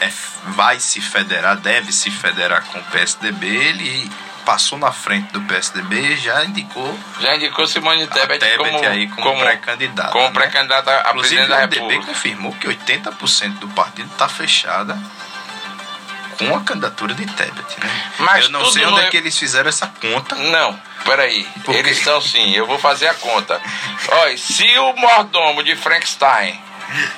S2: é- vai se federar, deve se federar com o PSDB, ele passou na frente do PSDB e já indicou
S4: Já indicou Simone Tebet,
S2: Tebet
S4: como,
S2: aí como pré-candidata,
S4: Como
S2: né?
S4: pré-candidata a
S2: Inclusive,
S4: presidente
S2: o
S4: da
S2: MDB
S4: República.
S2: confirmou que 80% do partido está fechada com a candidatura de Tebet. Né?
S4: Mas
S2: Eu não sei onde
S4: não
S2: é
S4: é-
S2: que eles fizeram essa conta.
S4: Não, peraí. Eles estão sim, eu vou fazer a conta. Olha, se o mordomo de Frankenstein,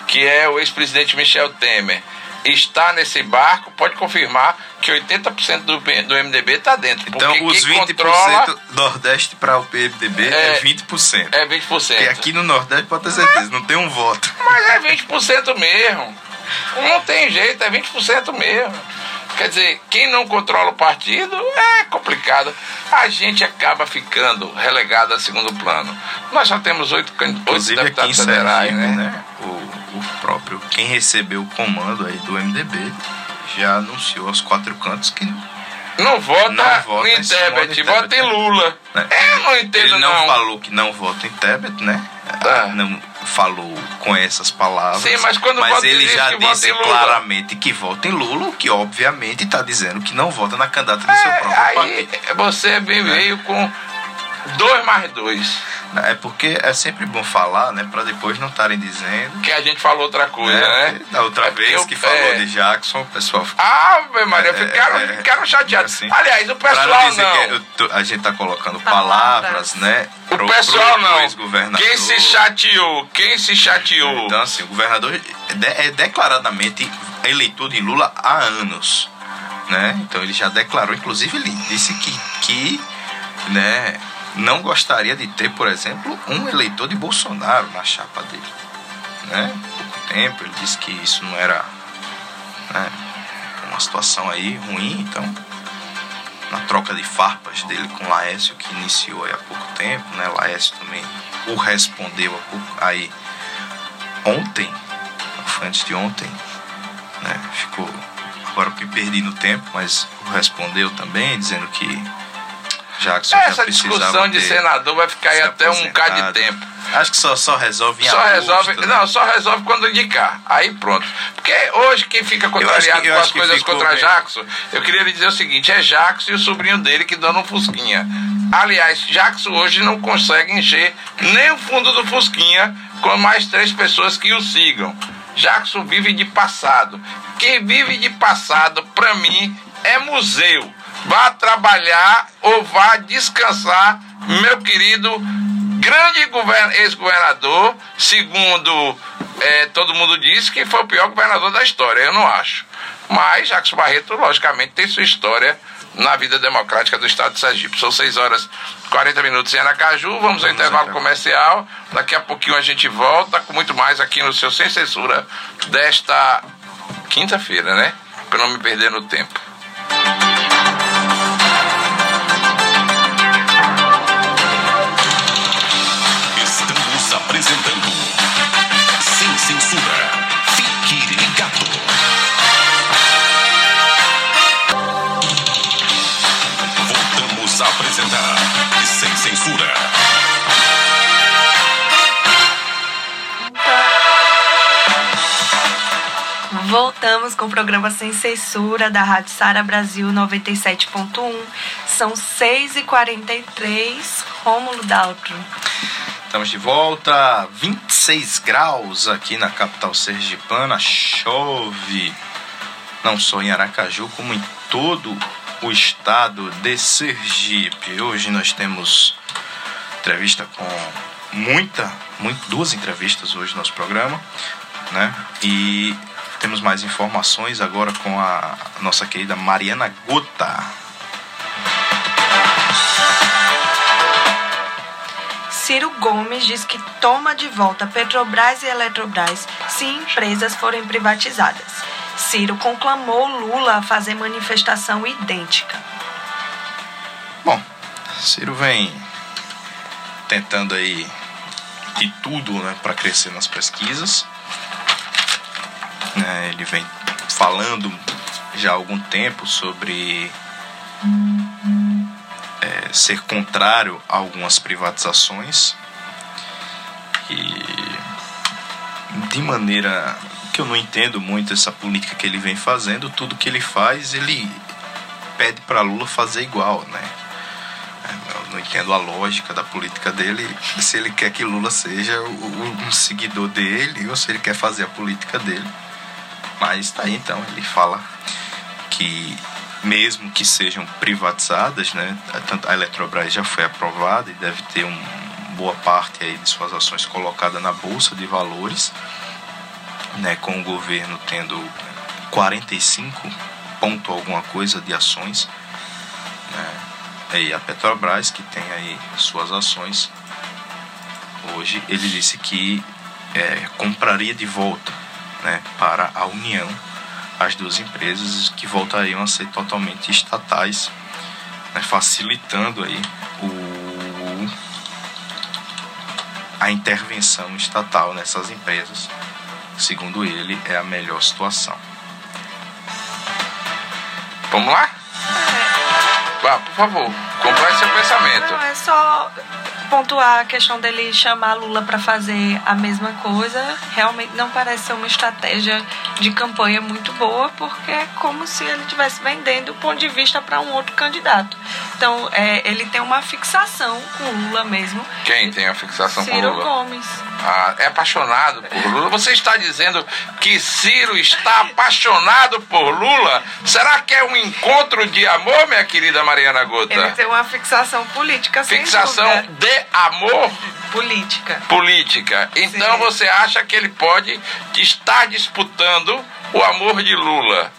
S4: que é o ex-presidente Michel Temer, está nesse barco, pode confirmar que 80% do, do MDB está dentro.
S2: Então, os
S4: quem
S2: 20%
S4: controla
S2: Nordeste para o PMDB é,
S4: É-
S2: 20%.
S4: é 20%.
S2: Porque aqui no Nordeste, pode ter certeza, não tem um voto.
S4: Mas é 20% mesmo. Não tem jeito, é 20% mesmo. Quer dizer, quem não controla o partido é complicado. A gente acaba ficando relegado a segundo plano. Nós só temos oito, oito deputados federais, né?
S2: né? O, o próprio, quem recebeu o comando aí do MDB já anunciou aos quatro cantos que
S4: Não vota,
S2: Não vota
S4: em Tebet, vota em Lula.
S2: né,
S4: Eu não entendo,
S2: ele não,
S4: não.
S2: falou que não vota em Tebet, né?
S4: Ah.
S2: Não falou com essas palavras.
S4: Sim, mas quando
S2: mas ele já disse claramente que vota em Lula, o que obviamente está dizendo que não vota na candidata do seu
S4: É,
S2: próprio
S4: aí
S2: partido.
S4: você bem veio com dois mais dois.
S2: É porque é sempre bom falar, né? Para depois não estarem dizendo.
S4: Que a gente falou outra coisa,
S2: né?
S4: né?
S2: Da outra
S4: É
S2: vez
S4: eu-
S2: que falou
S4: é.
S2: de Jackson, o pessoal ficou.
S4: Ave Maria,
S2: É,
S4: ficaram,
S2: é,
S4: ficaram chateados.
S2: assim.
S4: Aliás, o
S2: Pra
S4: pessoal
S2: dizer
S4: não.
S2: que eu tô- a gente tá colocando
S3: Palavras.
S2: palavras, né?
S4: O
S2: pro-
S4: pessoal
S2: pro
S4: não.
S2: ex-governador.
S4: Quem se chateou? Quem se chateou?
S2: Então, assim, o governador é é declaradamente eleitor de Lula há anos. Né? Então ele já declarou, inclusive ele disse que, que né, não gostaria de ter, por exemplo, um eleitor de Bolsonaro na chapa dele. Né? Pouco tempo ele disse que isso não era né, uma situação aí ruim, então na troca de farpas dele com Laércio, que iniciou há pouco tempo, né? Laércio também o respondeu aí ontem, foi antes de ontem, né? Ficou. Agora que perdi no tempo, mas o respondeu também, dizendo que Jackson
S4: Essa discussão de senador vai ficar aí até um bocado de tempo.
S2: Acho que só, só resolve em
S4: Só
S2: agosto,
S4: resolve.
S2: né?
S4: Não, só resolve quando indicar. Aí pronto. Porque hoje quem fica
S2: que-
S4: contrariado
S2: eu
S4: com as
S2: que
S4: coisas
S2: ficou
S4: contra. Jackson, eu queria lhe dizer o seguinte: é Jackson e o sobrinho dele que dão um Fusquinha. Aliás, Jackson hoje não consegue encher nem o fundo do Fusquinha com mais três pessoas que o sigam. Jackson vive de passado. Quem vive de passado, pra mim, é museu. Vá trabalhar ou vá descansar, meu querido grande govern- ex-governador, segundo eh, todo mundo diz, que foi o pior governador da história. Eu não acho. Mas Jacques Barreto, logicamente, tem sua história na vida democrática do estado de Sergipe. São 6 horas e 40 minutos em Aracaju. Vamos ao intervalo
S2: ao
S4: comercial. Daqui a pouquinho a gente volta com muito mais aqui no seu Sem Censura desta quinta-feira, né? para não me perder no tempo.
S1: Voltamos
S3: com o programa Sem Censura da Rádio Sara Brasil 97.1. São 6h43. Rômulo Daltro.
S2: Estamos de volta, 26 graus aqui na capital sergipana, chove, não só em Aracaju, como em todo o estado de Sergipe. Hoje nós temos entrevista com muita, muito, duas entrevistas hoje no nosso programa, né? E temos mais informações agora com a nossa querida Mariana Gota.
S3: Ciro Gomes diz que toma de volta Petrobras e Eletrobras se empresas forem privatizadas. Ciro conclamou Lula a fazer manifestação idêntica.
S2: Bom, Ciro vem tentando aí de tudo né, para crescer nas pesquisas. Né, ele vem falando já há algum tempo sobre é, ser contrário a algumas privatizações e de maneira que eu não entendo muito essa política que ele vem fazendo, tudo que ele faz ele pede para Lula fazer igual, né? Eu não entendo a lógica da política dele, se ele quer que Lula seja um seguidor dele ou se ele quer fazer a política dele. Mas tá aí então, ele fala que mesmo que sejam privatizadas, né, a Eletrobras já foi aprovada e deve ter um, boa parte aí de suas ações colocada na bolsa de valores, né, com o governo tendo 45 ponto alguma coisa de ações, né, e a Petrobras que tem aí suas ações hoje ele disse que é, compraria de volta, né, para a União as duas empresas que voltariam a ser totalmente estatais, né, facilitando aí o, a intervenção estatal nessas empresas. Segundo ele, é a melhor situação.
S4: Vamos lá? Vá, por favor, complete seu pensamento.
S3: Não, é só pontuar a questão dele chamar Lula para fazer a mesma coisa. Realmente não parece ser uma estratégia de campanha muito boa, porque é como se ele estivesse vendendo o ponto de vista para um outro candidato. Então, é, ele tem uma fixação com Lula mesmo.
S4: Quem tem a fixação com
S3: Ciro
S4: Lula?
S3: Gomes.
S4: Ah, é apaixonado por Lula. Você está dizendo que Ciro está apaixonado por Lula? Será que é um encontro de amor, minha querida Mariana Gota?
S3: Ele tem uma fixação política,
S4: Fixação de amor
S3: política.
S4: política. Então
S3: Sim.
S4: você acha que ele pode estar disputando o amor de Lula?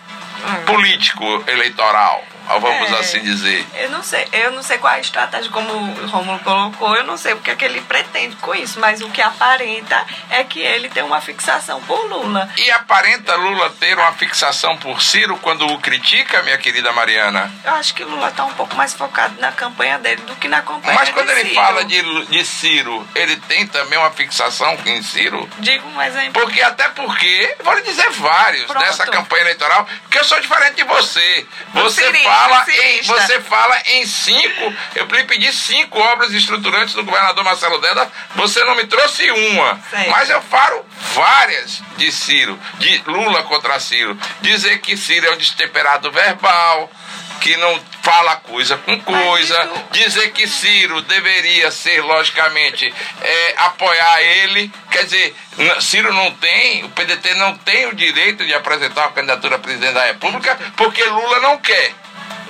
S4: Político eleitoral, vamos
S3: É.
S4: assim dizer.
S3: Eu não sei, eu não sei qual é a estratégia, como o Romulo colocou, eu não sei o que é que ele pretende com isso, mas o que aparenta é que ele tem uma fixação por Lula.
S4: E aparenta Lula ter uma fixação por Ciro quando o critica, minha querida Mariana?
S3: Eu acho que Lula está um pouco mais focado na campanha dele do que na campanha
S4: Mas quando ele
S3: Ciro.
S4: fala de, de Ciro, ele tem também uma fixação em Ciro?
S3: Digo um exemplo.
S4: Porque até porque, vou lhe dizer vários
S3: Pronto.
S4: nessa campanha eleitoral, porque eu sou diferente de você. Você
S3: cirista,
S4: fala em você fala em cinco, eu lhe pedi cinco obras estruturantes do governador Marcelo Deda, você não me trouxe uma.
S3: Certo.
S4: Mas eu falo várias de Ciro, de Lula contra Ciro. Dizer que Ciro é um destemperado verbal, que não fala coisa com coisa, dizer que Ciro deveria ser, logicamente, é, apoiar ele. Quer dizer, Ciro não tem, o PDT não tem o direito de apresentar uma candidatura a presidente da República porque Lula não quer.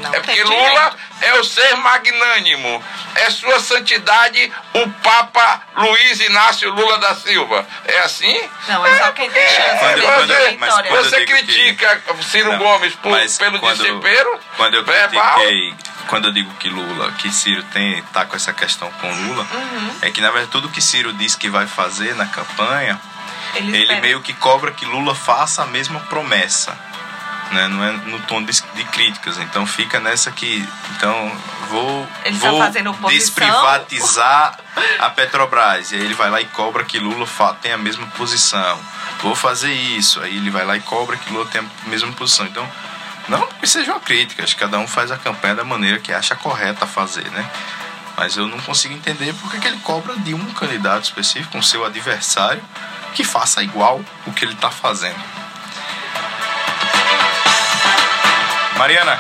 S3: Não
S4: é porque
S3: direito.
S4: Lula é o ser magnânimo. É sua santidade o Papa Luiz Inácio Lula da Silva. É assim?
S3: Não, é só quem tem chance
S2: Quando- quando-
S3: ter
S2: mas
S3: vitória.
S2: quando-
S4: Você
S2: digo que-
S4: critica Ciro
S2: Não,
S4: Gomes por-
S2: mas
S4: pelo
S2: quando-
S4: desespero
S2: Quando eu critiquei, quando eu digo que Lula, que Ciro tem, tá com essa questão com Lula,
S3: Uhum.
S2: é que na verdade tudo que Ciro diz que vai fazer na campanha,
S3: Ele
S2: ele meio que cobra que Lula faça a mesma promessa. Né? Não é no tom de, de críticas. Então fica nessa que. Então vou,
S3: tá
S2: vou desprivatizar a Petrobras. E aí ele vai lá e cobra que Lula tem a mesma posição. Vou fazer isso. Aí ele vai lá e cobra que Lula tem a mesma posição. Então, não que seja uma crítica, acho que cada um faz a campanha da maneira que acha correta fazer, né? Mas eu não consigo entender por que que ele cobra de um candidato específico, um seu adversário, que faça igual o que ele está fazendo. Mariana,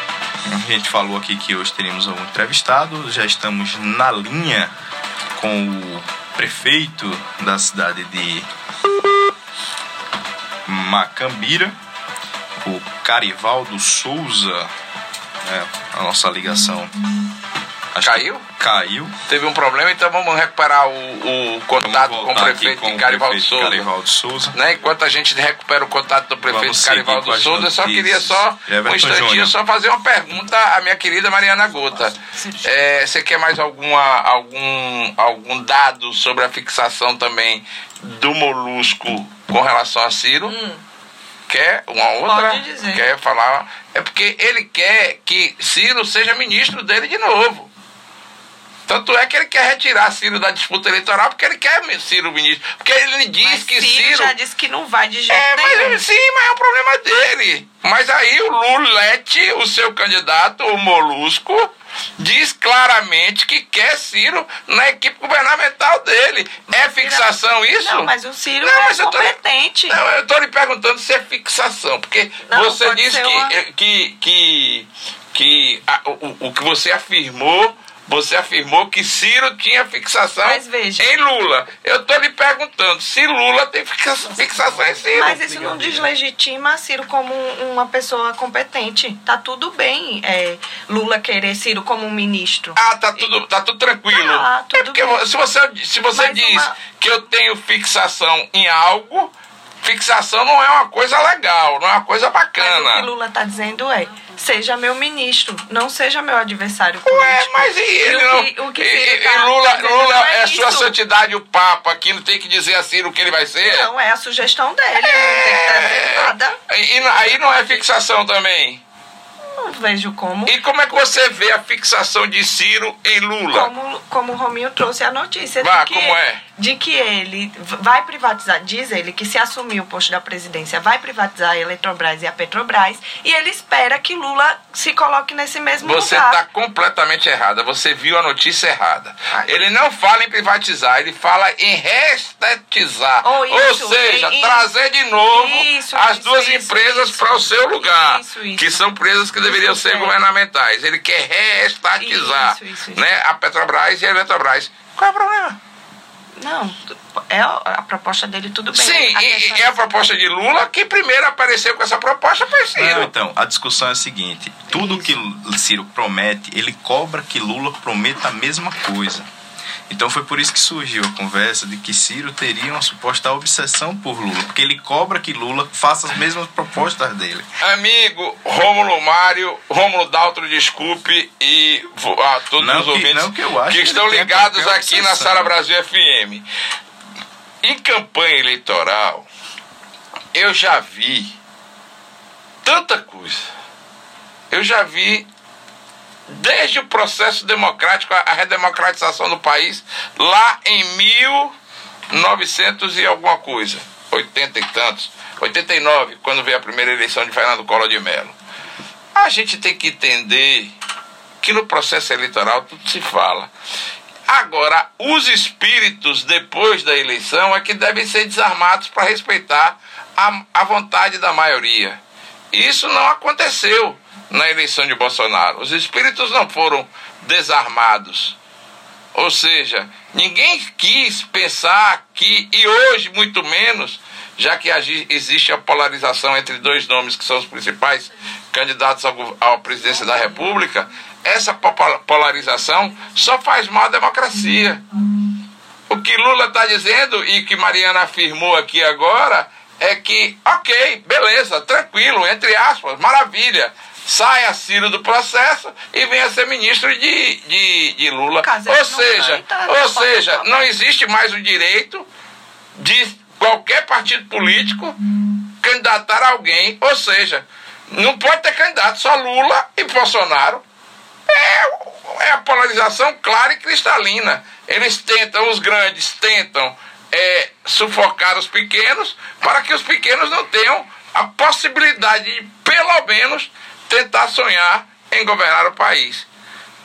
S2: a gente falou aqui que hoje teríamos um entrevistado, já estamos na linha com o prefeito da cidade de Macambira, o Carivaldo Souza, né, a nossa ligação. Acho
S4: Caiu?
S2: Caiu.
S4: Teve um problema, então vamos recuperar o, o contato com o prefeito
S2: com
S4: de Carivaldo
S2: prefeito
S4: Souza.
S2: Carivaldo Souza.
S4: Né? Enquanto a gente recupera o contato do prefeito
S2: Vamos
S4: Carivaldo Souza, eu só queria só
S2: Everton
S4: um instantinho
S2: Júnior.
S4: só fazer uma pergunta à minha querida Mariana Gota. É, você quer mais alguma, algum, algum dado sobre a fixação também do molusco com relação a Ciro? Quer uma outra?
S3: Pode dizer.
S4: Quer falar? É porque ele quer que Ciro seja ministro dele de novo. Tanto é que ele quer retirar Ciro da disputa eleitoral, porque ele quer Ciro ministro. Porque ele diz
S3: Mas
S4: que
S3: Ciro,
S4: Ciro.
S3: já disse que não vai de jeito
S4: É, mas
S3: nenhum.
S4: ele- sim, mas é um problema dele. Mas aí o Lulete, o seu candidato, o Molusco, diz claramente que quer Ciro na equipe governamental dele. É fixação isso?
S3: Não, mas o Ciro
S4: Não,
S3: é
S4: mas
S3: competente.
S4: Não, eu tô lhe perguntando se é fixação, porque
S3: Não,
S4: você disse que,
S3: uma-
S4: que, que, que a- o, o que você afirmou, você afirmou que Ciro tinha fixação em Lula. Eu tô lhe perguntando se Lula tem fixa- fixação em Ciro.
S3: Mas isso não deslegitima Ciro como um- uma pessoa competente. Tá tudo bem é, Lula querer Ciro como um ministro.
S4: Ah, tá tudo, tá tudo tranquilo.
S3: Tá, tudo
S4: é porque
S3: bem.
S4: se você, se você diz
S3: uma-
S4: que eu tenho fixação em algo, fixação não é uma coisa legal, não é uma coisa
S3: Mas o
S4: bacana.
S3: que Lula tá dizendo é: seja meu ministro, não seja meu adversário
S4: Ué,
S3: político.
S4: mas e ele
S3: o
S4: não.
S3: que- o que
S4: e, e-
S3: tá
S4: e Lula,
S3: dizendo
S4: Lula é,
S3: é
S4: sua santidade o Papa, que não tem que dizer a Ciro o que ele vai ser?
S3: Não, é a sugestão dele, não tem que trazer nada.
S4: E, e aí não é fixação também.
S3: Não vejo como.
S4: E como é que você vê a fixação de Ciro em Lula?
S3: Como, como o Rominho trouxe a notícia
S4: Vá, como é?
S3: De que ele vai privatizar, diz ele que se assumir o posto da presidência vai privatizar a Eletrobras e a Petrobras e ele espera que Lula se coloque nesse mesmo
S4: Você
S3: lugar.
S4: está completamente errada. Você viu a notícia errada. Ele não fala em privatizar, ele fala em reestatizar.
S3: Oh, isso,
S4: seja,
S3: em- em-
S4: trazer de novo
S3: Isso,
S4: as
S3: isso,
S4: duas
S3: isso,
S4: empresas para o seu lugar.
S3: Isso, isso.
S4: Que são empresas que deveriam
S3: Isso,
S4: ser
S3: é.
S4: governamentais. Ele quer reestatizar
S3: Isso, isso, isso.
S4: Né, a Petrobras e a Eletrobras. Qual é o problema?
S3: Não, é a, proposta dele tudo bem.
S4: Sim,
S3: A
S4: e, e é a proposta de Lula que primeiro apareceu com essa proposta foi
S2: Não,
S4: Ciro.
S2: então, a discussão é a seguinte: tudo que Ciro promete, ele cobra que Lula prometa a mesma coisa. Então foi por isso que surgiu a conversa de que Ciro teria uma suposta obsessão por Lula, porque ele cobra que Lula faça as mesmas propostas dele.
S4: Amigo Rômulo Mário, Rômulo Daltro, desculpe, e a todos
S2: Não
S4: os
S2: que-
S4: ouvintes
S2: não que eu acho que
S4: estão ligados aqui na. Sala Brasil FM. Em campanha eleitoral, eu já vi tanta coisa. Eu já vi desde o processo democrático, a redemocratização do país, lá em 1900 e alguma coisa, 80 e tantos, 89, quando veio a primeira eleição de Fernando Collor de Mello. A gente tem que entender que no processo eleitoral tudo se fala. Agora, os espíritos depois da eleição é que devem ser desarmados para respeitar a, a vontade da maioria. Isso não aconteceu na eleição de Bolsonaro. Os espíritos não foram desarmados. Ou seja, ninguém quis pensar que, e hoje muito menos, já que existe a polarização entre dois nomes que são os principais candidatos à presidência da República, essa polarização só faz mal à democracia. O que Lula está dizendo e que Mariana afirmou aqui agora é que, ok, beleza, tranquilo, entre aspas, maravilha. Saia Ciro do processo e venha ser ministro de, de, de Lula. Ou seja, ou seja, não existe mais o direito de qualquer partido político candidatar alguém. Ou seja, Não pode ter candidato, só Lula e Bolsonaro. É, é a polarização clara e cristalina. Eles tentam, os grandes tentam é, sufocar os pequenos para que os pequenos não tenham a possibilidade de, pelo menos, tentar sonhar em governar o país.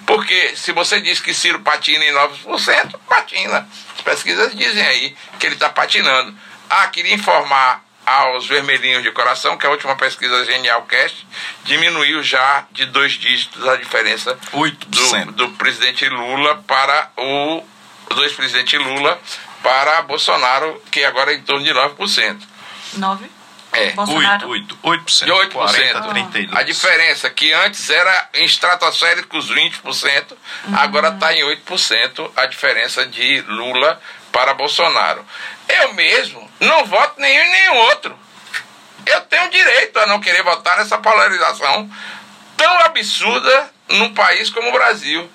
S4: Porque se você diz que Ciro patina em 9%, patina. As pesquisas dizem aí que ele está patinando. Ah, queria informar aos vermelhinhos de coração que a última pesquisa Genial Cast diminuiu já de dois dígitos a diferença 8%. Do, do presidente Lula para o do ex-presidente Lula para Bolsonaro, que agora é em torno de 9%.
S3: 9%?
S4: É.
S2: Bolsonaro... 8, 8, 8%.
S4: De 8%. 40, 32. A diferença que antes era em estratosféricos 20%, uhum. agora está em 8% a diferença de Lula para Bolsonaro. Eu mesmo não voto nenhum e nenhum outro. Eu tenho direito a não querer votar nessa polarização tão absurda num país como o Brasil.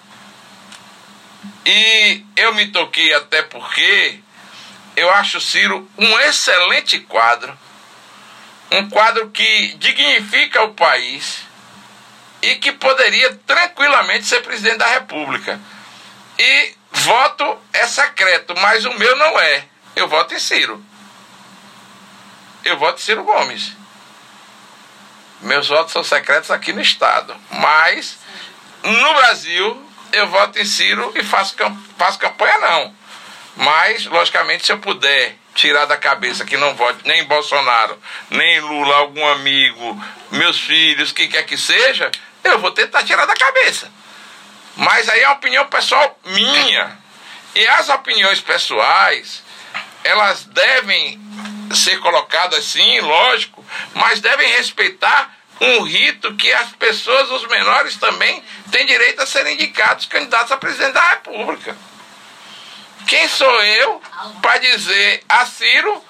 S4: E eu me toquei até porque eu acho Ciro um excelente quadro, um quadro que dignifica o país e que poderia tranquilamente ser presidente da República. E voto é secreto, mas o meu não é. Eu voto em Ciro. Eu voto em Ciro Gomes. Meus votos são secretos aqui no Estado. Mas no Brasil eu voto em Ciro e faço, faço campanha não. Mas, logicamente, se eu puder tirar da cabeça que não vote nem Bolsonaro, nem Lula, algum amigo, meus filhos, quem quer que seja, eu vou tentar tirar da cabeça. Mas aí é uma opinião pessoal minha. E as opiniões pessoais, elas devem ser colocadas sim, lógico, mas devem respeitar um rito que as pessoas, os menores também, têm direito a serem indicados candidatos a presidente da República. Quem sou eu para dizer a Ciro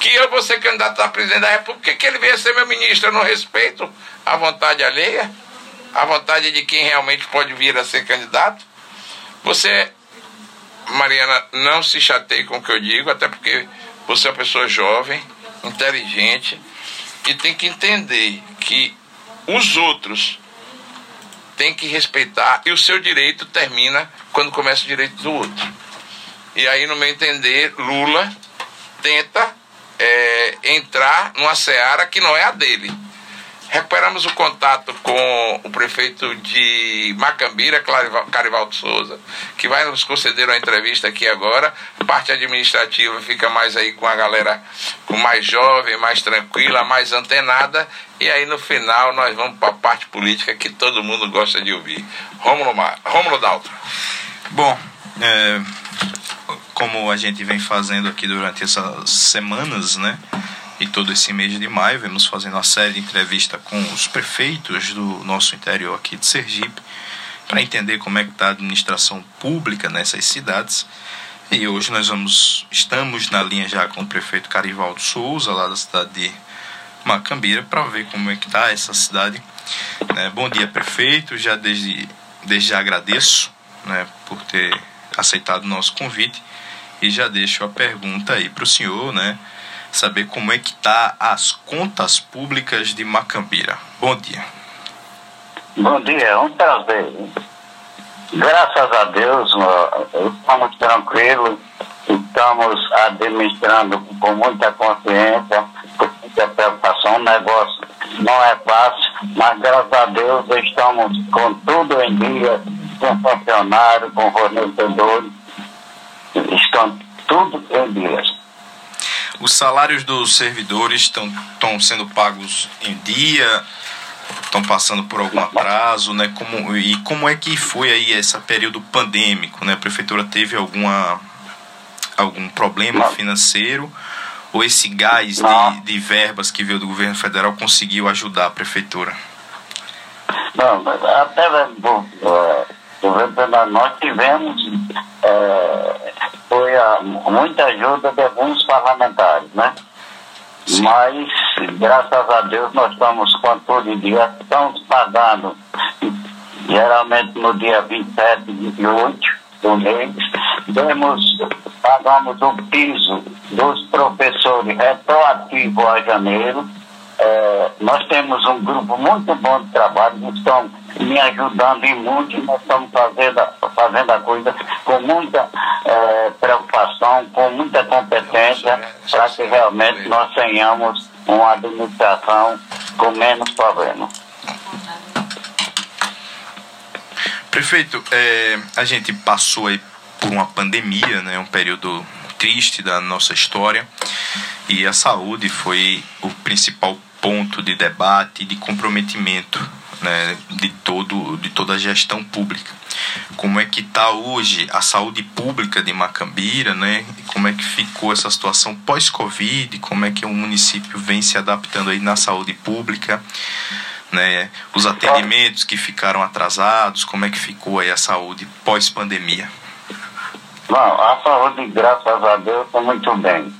S4: que eu vou ser candidato a presidente da República, que ele venha ser meu ministro? Eu não respeito a vontade alheia, a vontade de quem realmente pode vir a ser candidato. Você, Mariana, não se chateie com o que eu digo, até porque você é uma pessoa jovem, inteligente, e tem que entender que os outros têm que respeitar e o seu direito termina quando começa o direito do outro. E aí, no meu entender, Lula tenta é, entrar numa seara que não é a dele. Recuperamos o contato com o prefeito de Macambira, Carivaldo Souza, que vai nos conceder uma entrevista aqui agora. A parte administrativa fica mais aí com a galera com mais jovem, mais tranquila, mais antenada. E aí no final nós vamos para a parte política que todo mundo gosta de ouvir. Rômulo, Mar... Rômulo Daltro.
S2: Bom, é, como a gente vem fazendo aqui durante essas semanas, né? E todo esse mês de maio vemos fazendo uma série de entrevistas com os prefeitos do nosso interior aqui de Sergipe para entender como é que está a administração pública nessas cidades. E hoje nós vamos estamos na linha já com o prefeito Carivaldo Souza lá da cidade de Macambira para ver como é que está essa cidade. Né? Bom dia prefeito, já desde desde já agradeço né, por ter aceitado o nosso convite e já deixo a pergunta aí para o senhor, né? Saber como é que tá as contas públicas de Macambira. Bom dia.
S5: Bom dia, é um prazer. Graças a Deus, estamos tranquilos, estamos administrando com muita consciência, com muita preocupação. O negócio não é fácil, mas graças a Deus estamos com tudo em dia, com funcionário, com fornecedores, estão tudo em dias.
S2: Os salários dos servidores estão sendo pagos em dia, estão passando por algum atraso, né? Como, e como é que foi aí esse período pandêmico, né? A prefeitura teve alguma algum problema financeiro ou esse gás de, de verbas que veio do governo federal conseguiu ajudar a prefeitura?
S5: Não, até governo nós tivemos é, foi a, muita ajuda de alguns parlamentares, né? Sim. Mas, graças a Deus, nós estamos com tudo em dia, estamos pagando geralmente no dia 27 e 28 do mês, demos, pagamos o piso dos professores retroativo a janeiro, é, nós temos um grupo muito bom de trabalho, estão me ajudando em muito e nós estamos fazendo, fazendo a coisa com muita é, preocupação, com muita competência, para que realmente nós tenhamos uma administração com menos problemas.
S2: Prefeito, é, a gente passou aí por uma pandemia, né, um período triste da nossa história, e a saúde foi o principal ponto de debate e de comprometimento né, de, todo, de toda a gestão pública. Como é que está hoje a saúde pública de Macambira, né? Como é que ficou essa situação pós-Covid? Como é que o município vem se adaptando aí na saúde pública? Né? Os atendimentos que ficaram atrasados, como é que ficou aí a saúde pós-pandemia?
S5: Bom, a saúde, graças a Deus, está muito bem.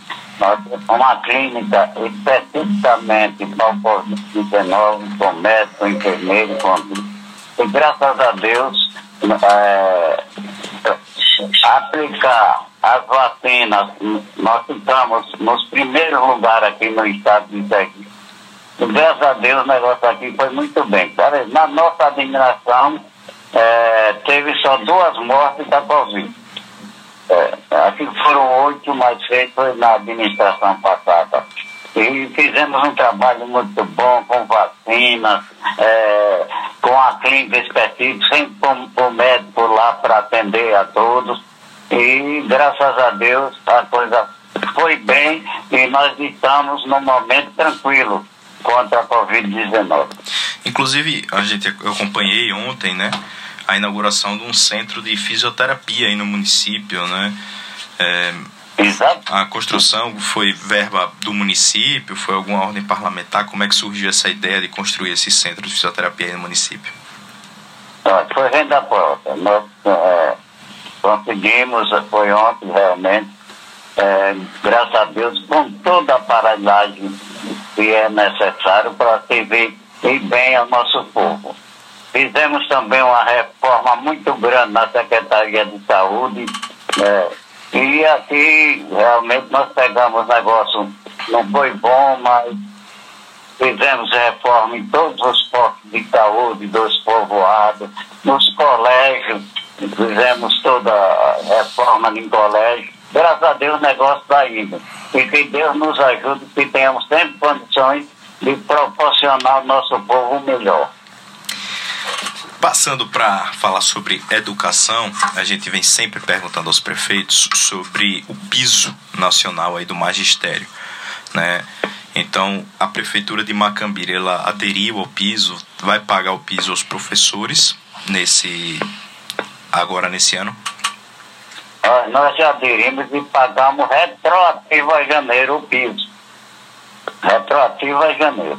S5: Uma clínica especificamente para o Covid-19, com médico, enfermeiro, com... E graças a Deus, é, aplicar as vacinas, nós estamos nos primeiros lugares aqui no estado de Sergipe. Graças a Deus o negócio aqui foi muito bem. Na nossa administração, é, teve só duas mortes da Covid. É, aqui foram oito, mas foi na administração passada. E fizemos um trabalho muito bom com vacinas, é, com a clínica específica, sempre com o médico lá para atender a todos. E graças a Deus a coisa foi bem e nós estamos num momento tranquilo contra a Covid-19.
S2: Inclusive, a gente, eu acompanhei ontem, né? A inauguração de um centro de fisioterapia aí no município, né? É,
S5: Exato.
S2: A construção foi verba do município, foi alguma ordem parlamentar? Como é que surgiu essa ideia de construir esse centro de fisioterapia aí no município?
S5: Foi renda própria. Nós é, conseguimos, foi ontem realmente, é, graças a Deus, com toda a aparelhagem que é necessário para servir bem ao nosso povo. Fizemos também uma reforma muito grande na Secretaria de Saúde. É, e aqui realmente nós pegamos negócio, não foi bom, mas fizemos reforma em todos os postos de saúde dos povoados, nos colégios, fizemos toda a reforma em colégio. Graças a Deus o negócio está indo. E que Deus nos ajude, que tenhamos sempre condições de proporcionar ao nosso povo o melhor.
S2: Passando para falar sobre educação, a gente vem sempre perguntando aos prefeitos sobre o piso nacional aí do magistério, né? Então, a prefeitura de Macambira, ela aderiu ao piso, vai pagar o piso aos professores nesse agora nesse ano?
S5: Nós já aderimos e pagamos retroativo a janeiro o piso. Retroativo a janeiro.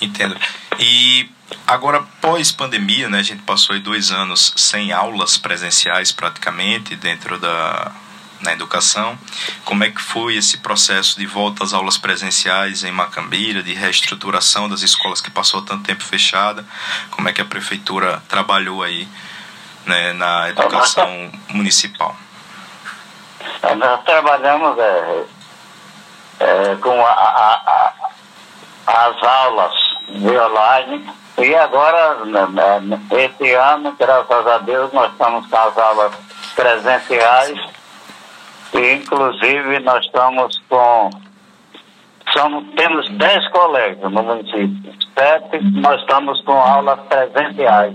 S2: Entendo. E Agora, pós-pandemia, né, a gente passou aí dois anos sem aulas presenciais praticamente dentro da na educação. Como é que foi esse processo de volta às aulas presenciais em Macambira, de reestruturação das escolas que passou tanto tempo fechada? Como é que a prefeitura trabalhou aí né, na educação municipal?
S5: Nós trabalhamos é, é, com a, a, a, as aulas online e agora, esse ano, graças a Deus, nós estamos com as aulas presenciais e, inclusive, nós estamos com. Somos, temos 10 colégios no município. Sete, nós estamos com aulas presenciais.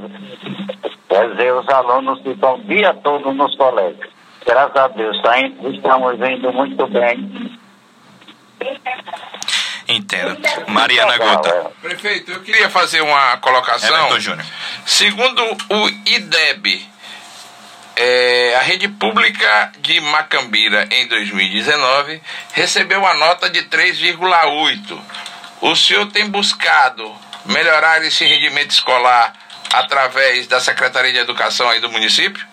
S5: Quer dizer, os alunos ficam o dia todo nos colégios. Graças a Deus, tá estamos indo muito bem.
S2: Entendo. Mariana Gota.
S4: Prefeito, eu queria fazer uma colocação. É, Júnior. Segundo o IDEB, é, a rede pública de Macambira em 2019 recebeu uma nota de 3,8. O senhor tem buscado melhorar esse rendimento escolar através da Secretaria de Educação aí do município?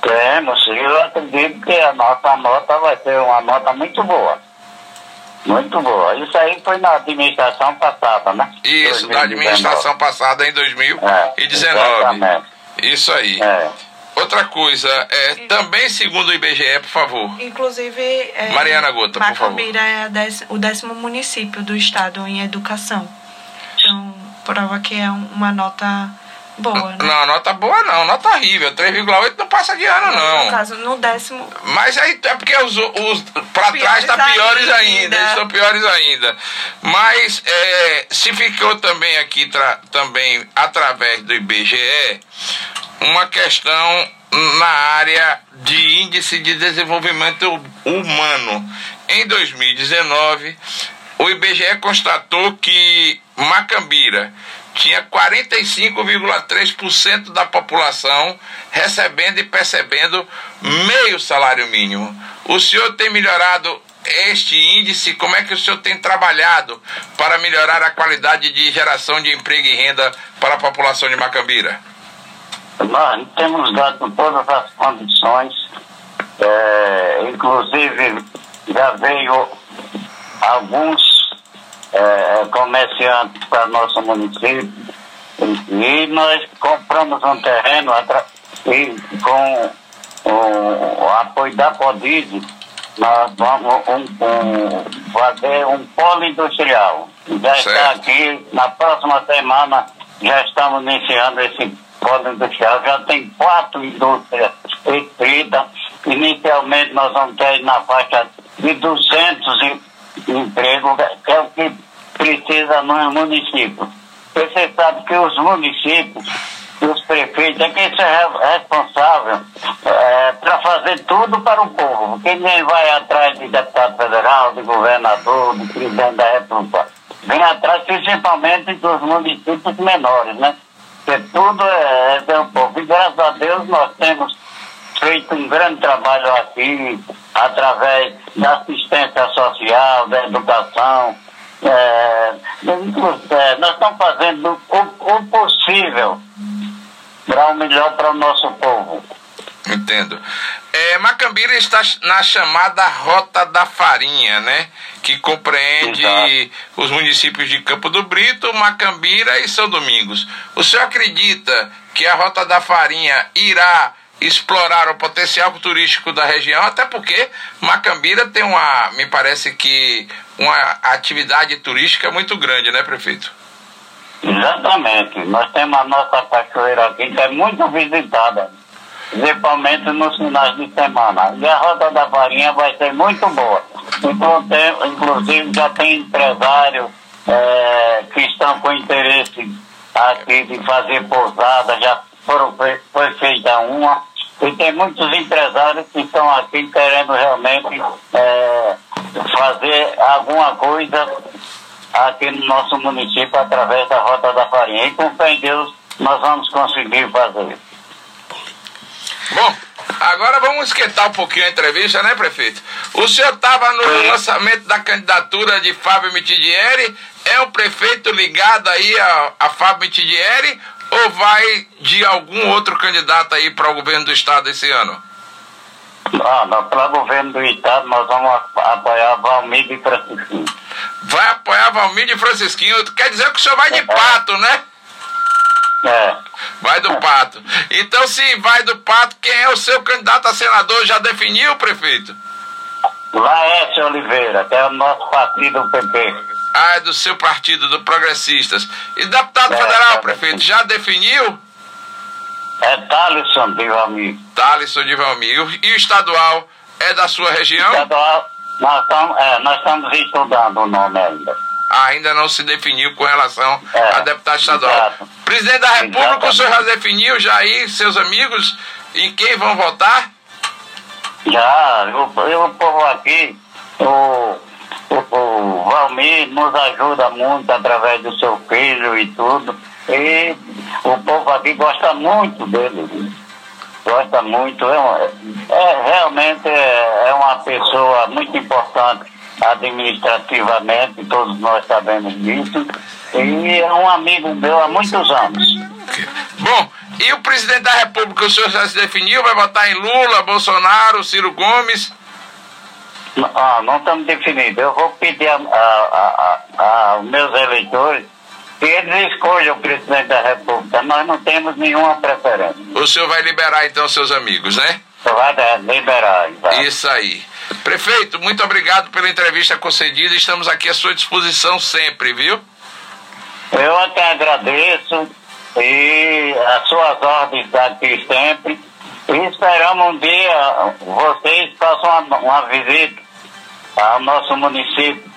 S5: Temos, eu acredito que a nossa nota vai ser uma nota muito boa. Muito boa. Isso aí foi na administração passada, né?
S4: Isso, 2019. na administração passada em 2019. É, Isso aí. É. Outra coisa, é, também segundo o IBGE, por favor.
S3: Inclusive, é,
S4: Mariana Gota, por favor.
S3: Macambira é o décimo município do estado em educação. Então, prova que é uma nota boa, né?
S4: Não, nota boa não, nota horrível. 3,8 não passa de ano, não.
S3: No caso, no décimo.
S4: Mas aí é porque os, os pra trás tá piores ainda, ainda. eles estão piores ainda. Mas é, se ficou também aqui, tra, também através do IBGE, uma questão na área de índice de desenvolvimento humano. Em 2019, o IBGE constatou que Macambira tinha 45,3% da população recebendo e percebendo meio salário mínimo. O senhor tem melhorado este índice? Como é que o senhor tem trabalhado para melhorar a qualidade de geração de emprego e renda para a população de Macambira?
S5: Nós temos dado todas as condições, é, inclusive já veio alguns é, comerciantes para nosso município e nós compramos um terreno e com o, apoio da Codise nós vamos um, um, fazer um polo industrial. Já certo. está aqui, na próxima semana já estamos iniciando esse polo industrial. Já tem quatro indústrias escritas. Inicialmente nós vamos ter na faixa de 200 empregos, que é o que precisa no município. Você sabe que os municípios, os prefeitos, é quem é responsável é, para fazer tudo para o povo. Porque ninguém vai atrás de deputado federal, de governador, de presidente da República. Vem atrás principalmente dos municípios menores, né? Porque tudo é, é do povo. E graças a Deus nós temos feito um grande trabalho aqui, através da assistência social, da educação, é, é, nós estamos fazendo o, o possível para o melhor para o nosso povo.
S4: Entendo. É, Macambira está na chamada Rota da Farinha, né? Que compreende Exato. os municípios de Campo do Brito, Macambira e São Domingos. O senhor acredita que a Rota da Farinha irá explorar o potencial turístico da região, até porque Macambira tem uma, me parece que uma atividade turística muito grande, né, prefeito?
S5: Exatamente. Nós temos a nossa cachoeira aqui que é muito visitada, principalmente nos finais de semana. E a Rota da Farinha vai ser muito boa. Inclusive já tem empresários é, que estão com interesse aqui de fazer pousada, já foram, foi feita uma e tem muitos empresários que estão aqui querendo realmente é, fazer alguma coisa aqui no nosso município através da Rota da Farinha. E com fé em Deus nós vamos conseguir fazer.
S4: Bom, agora vamos esquentar um pouquinho a entrevista, né, prefeito? O senhor estava no lançamento da candidatura de Fábio Mitidieri, é um prefeito ligado aí a, a Fábio Mitidieri ou vai de algum outro candidato aí para o governo do estado esse ano?
S5: Não, para o governo do estado nós vamos apoiar Valmir e Francisquinho.
S4: Vai apoiar Valmir e Francisquinho? Quer dizer que o senhor vai de é. pato, né?
S5: É.
S4: Vai do pato. Então, se vai do pato, quem é o seu candidato a senador? Já definiu, prefeito?
S5: Laércio Oliveira, que é o nosso partido, PP.
S4: Ah, é do seu partido, do Progressistas. E deputado é, federal, é, prefeito, já definiu?
S5: É Thalisson de Valmir.
S4: Thalisson de Valmir. E o estadual é da sua região?
S5: Estadual, nós estamos, é, nós estamos estudando o nome ainda.
S4: Ah, ainda não se definiu com relação é, a deputado estadual. Exato. Presidente da República, Exatamente. o senhor já definiu já aí, seus amigos, em quem vão votar?
S5: Já, o, o povo aqui, o o Valmir nos ajuda muito através do seu filho e tudo. E o povo aqui gosta muito dele. Gosta muito. É, é realmente é, é uma pessoa muito importante administrativamente, todos nós sabemos disso. E é um amigo meu há muitos anos.
S4: Bom, e o presidente da República, o senhor já se definiu? Vai votar em Lula, Bolsonaro, Ciro Gomes?
S5: Ah, não estamos definidos. Eu vou pedir aos meus eleitores que eles escolham o presidente da República. Nós não temos nenhuma preferência.
S4: O senhor vai liberar então seus amigos, né?
S5: Vai liberar. Vai.
S4: Isso aí. Prefeito, muito obrigado pela entrevista concedida. Estamos aqui à sua disposição sempre, viu?
S5: Eu até agradeço e as suas ordens aqui sempre. E esperamos um dia vocês façam uma, uma visita ao nosso município.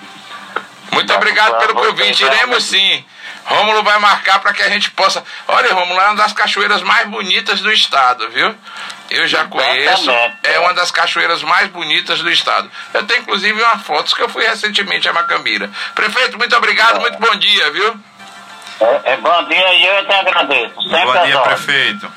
S4: Muito obrigado pelo convite. Iremos sim. Rômulo vai marcar para que a gente possa. Olha, Rômulo é uma das cachoeiras mais bonitas do estado, viu? Eu já conheço. É uma das cachoeiras mais bonitas do estado. Eu tenho inclusive uma foto que eu fui recentemente a Macambira. Prefeito, muito obrigado, muito bom dia, viu?
S5: É, é bom dia e eu te agradeço. Sempre
S2: bom dia, prefeito.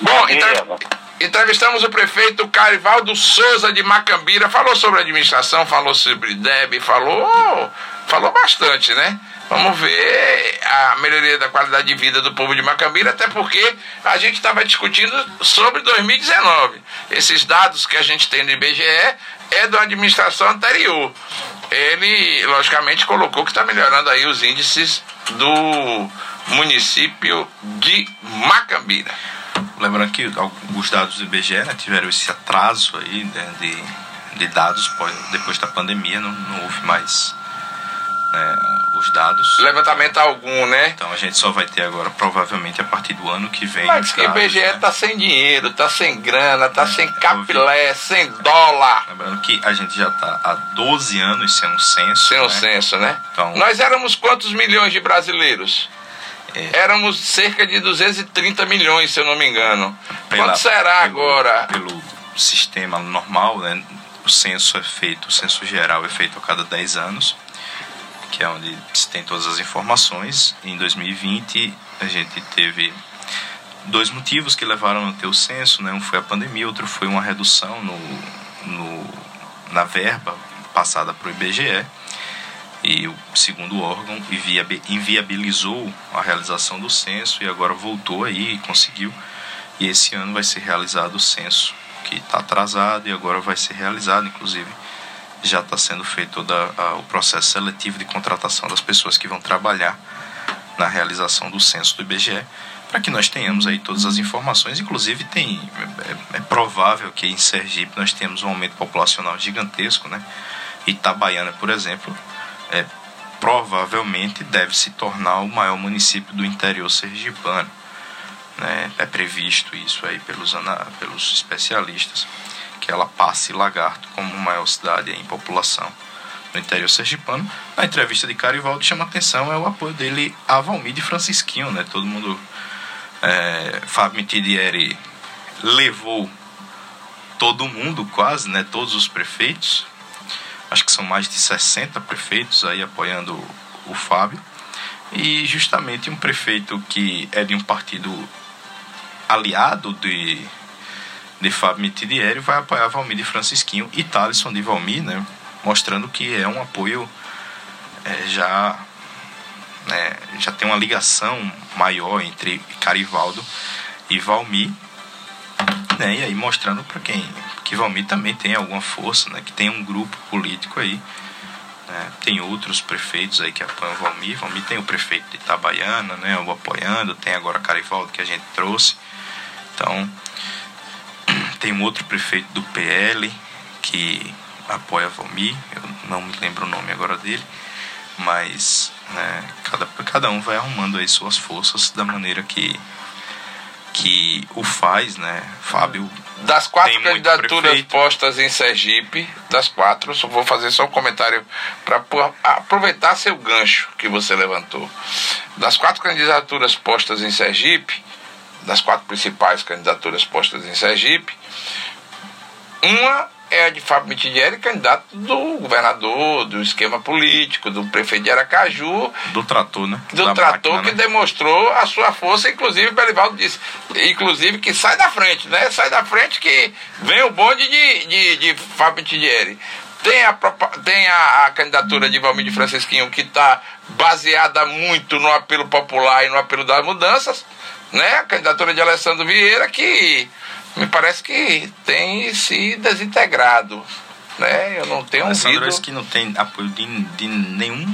S4: Bom, então. Entrevistamos o prefeito Carivaldo Souza de Macambira. Falou sobre administração, falou sobre DEB, falou, falou bastante, né? Vamos ver a melhoria da qualidade de vida do povo de Macambira, até porque a gente estava discutindo sobre 2019. Esses dados que a gente tem do IBGE é da administração anterior. Ele, logicamente, colocou que está melhorando aí os índices do município de Macambira.
S2: Lembrando que alguns dados do IBGE né, tiveram esse atraso aí né, de, de dados depois da pandemia, não, não houve mais né, os dados.
S4: Levantamento algum, né?
S2: Então a gente só vai ter agora, provavelmente, a partir do ano que vem.
S4: Mas que o IBGE né? tá sem dinheiro, tá sem grana, tá é, sem capilé, sem dólar.
S2: Lembrando que a gente já tá há 12 anos sem um censo.
S4: Sem um né? censo, né? Então, Nós éramos quantos milhões de brasileiros? É. Éramos cerca de 230 milhões, se eu não me engano. Pela, Quanto será
S2: pelo,
S4: agora?
S2: Pelo sistema normal, né? O censo é feito, o censo geral é feito a cada 10 anos que é onde se tem todas as informações. Em 2020, a gente teve dois motivos que levaram a ter o censo, né? Um foi a pandemia, outro foi uma redução no, no na verba passada para o IBGE. E o segundo órgão inviabilizou a realização do censo e agora voltou aí e conseguiu. E esse ano vai ser realizado o censo, que está atrasado e agora vai ser realizado, inclusive já está sendo feito todo o processo seletivo de contratação das pessoas que vão trabalhar na realização do censo do IBGE, para que nós tenhamos aí todas as informações. Inclusive, tem, é, é, provável que em Sergipe nós temos um aumento populacional gigantesco, né? Itabaiana, por exemplo, é, provavelmente deve se tornar o maior município do interior sergipano. Né? É previsto isso aí pelos, pelos especialistas que ela passe Lagarto como maior cidade em população no interior sergipano. Na entrevista de Carivaldo chama atenção é o apoio dele a Valmir Francisquinho, né? Todo mundo é, Fábio Mitidieri levou todo mundo quase, né? Todos os prefeitos. Acho que são mais de 60 prefeitos aí apoiando o Fábio. E justamente um prefeito que é de um partido aliado de de Fábio Mitidieri vai apoiar Valmir de Francisquinho e Thalisson de Valmir, né? Mostrando que é um apoio é, já né, já tem uma ligação maior entre Carivaldo e Valmir, né? E aí mostrando para quem que Valmir também tem alguma força, né? Que tem um grupo político aí. Né? Tem outros prefeitos aí que apoiam Valmir. Valmir tem o prefeito de Itabaiana, né? O apoiando. Tem agora Carivaldo que a gente trouxe. Então, tem um outro prefeito do PL que apoia Valmir, eu não me lembro o nome agora dele, mas né, cada, cada um vai arrumando aí suas forças da maneira que, que o faz, né? Fábio.
S4: Das quatro candidaturas postas em Sergipe, das quatro, só vou fazer só um comentário para aproveitar seu gancho que você levantou. Das quatro candidaturas postas em Sergipe, das quatro principais candidaturas postas em Sergipe, uma é a de Fábio Mitidieri, candidato do governador, do esquema político, do prefeito de Aracaju.
S2: Do trator, né?
S4: Do da trator máquina, que né? demonstrou a sua força, inclusive o Belivaldo disse, inclusive que sai da frente, né? Sai da frente que vem o bonde de, de, de Fábio Mitidieri. Tem a, tem a, a candidatura de Valmir de Francisquinho que está baseada muito no apelo popular e no apelo das mudanças, né? A candidatura de Alessandro Vieira que me parece que tem se desintegrado. Né? Eu não tenho
S2: ouvido... que não tem apoio de, de nenhum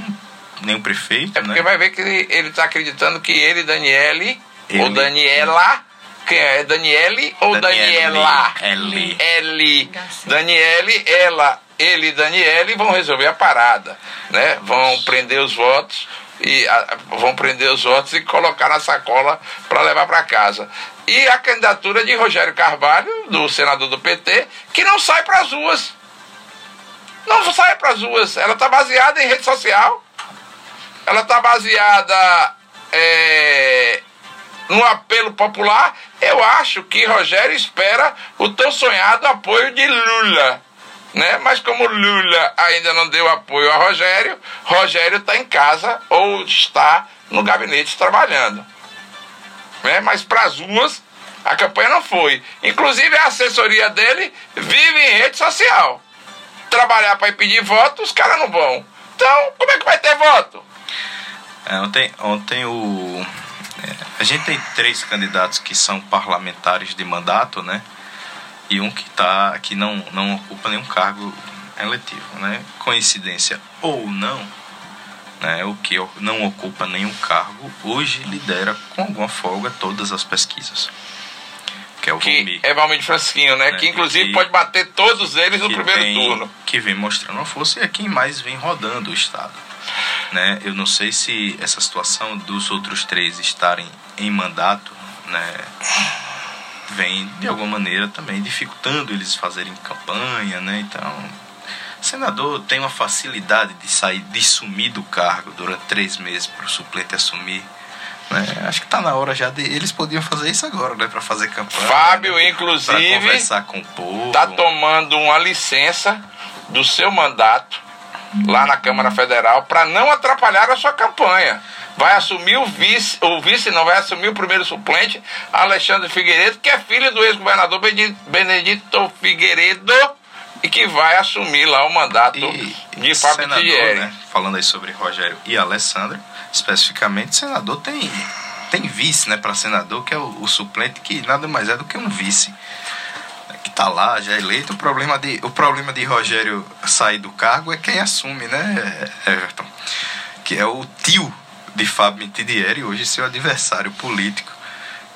S2: o prefeito,
S4: é
S2: né?
S4: porque vai ver que ele está acreditando que ele, Daniele, ele... ou Daniela, quem é? é? Daniele ou Daniele, Daniela?
S2: L.
S4: L. Daniele, ela, ele e Daniele vão resolver a parada, né? Vão prender os votos e a, vão prender os votos e colocar na sacola para levar para casa. E a candidatura de Rogério Carvalho, do senador do PT, que não sai para as ruas. Não sai para as ruas. Ela está baseada em rede social. Ela está baseada é, no apelo popular. Eu acho que Rogério espera o tão sonhado apoio de Lula. Né? Mas como Lula ainda não deu apoio a Rogério, Rogério está em casa ou está no gabinete trabalhando. Né? Mas para as ruas a campanha não foi. Inclusive a assessoria dele vive em rede social. Trabalhar para impedir voto, os caras não vão. Então, como é que vai ter voto?
S2: É, ontem, ontem o. É, a gente tem três candidatos que são parlamentares de mandato, né? E um que tá, que não, não ocupa nenhum cargo eletivo, né? Coincidência ou não, né? O que não ocupa nenhum cargo hoje lidera com alguma folga todas as pesquisas que é o
S4: que Vomir. é Valmir Francisquinho, né? né? Que inclusive que, pode bater todos eles no primeiro
S2: vem,
S4: turno.
S2: Que vem mostrando a força e é quem mais vem rodando o Estado. Né? Eu não sei se essa situação dos outros três estarem em mandato, né? Vem de alguma maneira também dificultando eles fazerem campanha, né? Então, o senador tem uma facilidade de sair, de sumir do cargo durante três meses para o suplente assumir né? Acho que está na hora já de. Eles podiam fazer isso agora, né? Para fazer campanha.
S4: Fábio,
S2: né?
S4: inclusive.
S2: conversar com o povo.
S4: Está tomando uma licença do seu mandato lá na Câmara Federal para não atrapalhar a sua campanha. Vai assumir o vice, o vice não, vai assumir o primeiro suplente, Alexandre Figueiredo, que é filho do ex-governador Benedito Figueiredo e que vai assumir lá o mandato e, de Fábio senador, né?
S2: Falando aí sobre Rogério e Alessandra, especificamente, senador tem, tem vice, né, para senador, que é o, o, suplente, que nada mais é do que um vice. Né, que está lá, já eleito. O problema, de, o problema de Rogério sair do cargo é quem assume, né, Everton? Que é o tio de Fábio Mitidieri, hoje seu adversário político.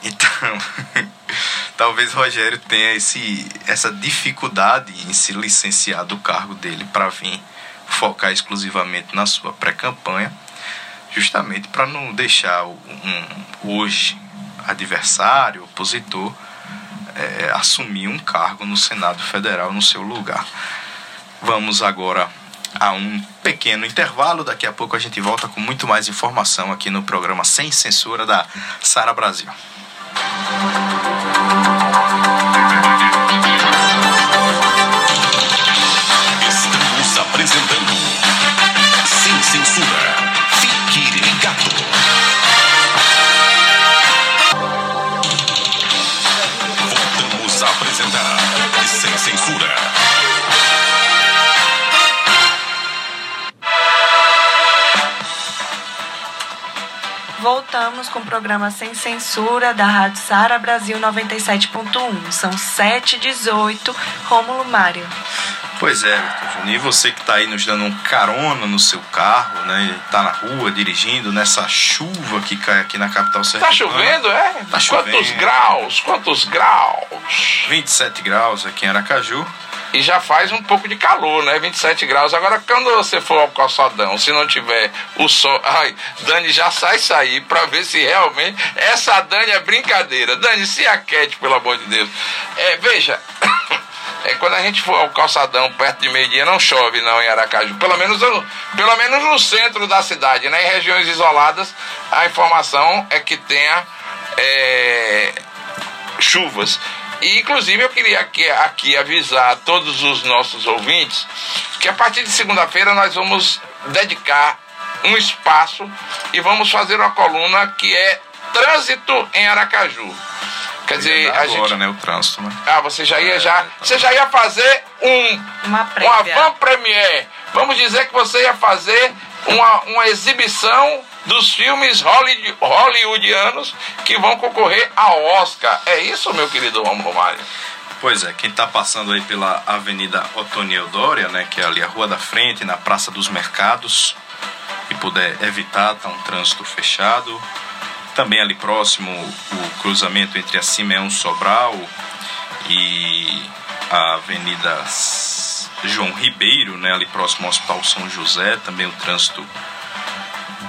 S2: Então, talvez Rogério tenha esse, essa dificuldade em se licenciar do cargo dele para vir focar exclusivamente na sua pré-campanha justamente para não deixar um, hoje adversário, opositor, é, assumir um cargo no Senado Federal no seu lugar. Vamos agora a um pequeno intervalo. Daqui a pouco a gente volta com muito mais informação aqui no programa Sem Censura da Sara Brasil.
S1: Estamos
S3: Voltamos com o programa Sem Censura da Rádio Sara Brasil 97.1. São 7h18. Rômulo Mário.
S2: Pois é, Júnior. E você que está aí nos dando um carona no seu carro, né? Está na rua dirigindo nessa chuva que cai aqui na capital
S4: sergipana. Tá chovendo, é? Tá chovendo. Quantos graus? Quantos graus?
S2: 27 graus aqui em Aracaju.
S4: E já faz um pouco de calor, né? 27 graus. Agora, quando você for ao calçadão, se não tiver o sol. Ai, Dani já sai sair para ver se realmente. Essa Dani é brincadeira. Dani, se aquete, pelo amor de Deus. É, veja. É, quando a gente for ao calçadão perto de meio-dia, não chove não em Aracaju. Pelo menos, pelo menos no centro da cidade, né? Em regiões isoladas, a informação é que tenha é, chuvas. E inclusive eu queria aqui, aqui avisar a todos os nossos ouvintes que a partir de segunda-feira nós vamos dedicar um espaço e vamos fazer uma coluna que é Trânsito em Aracaju. Quer dizer,
S2: a agora, gente. né? O trânsito, né?
S4: Ah, você já ia é, já. Tá você já ia fazer um.
S3: Uma, uma
S4: van premiere. Vamos dizer que você ia fazer uma, uma exibição dos filmes hollywoodianos que vão concorrer ao Oscar. É isso, meu querido Romulo Mário?
S2: Pois é, quem está passando aí pela Avenida Otoniel Dória, né, que é ali a Rua da Frente, na Praça dos Mercados, e puder evitar, tá um trânsito fechado. Também ali próximo o cruzamento entre a Simeão Sobral e a Avenida João Ribeiro, né, ali próximo ao Hospital São José, também o trânsito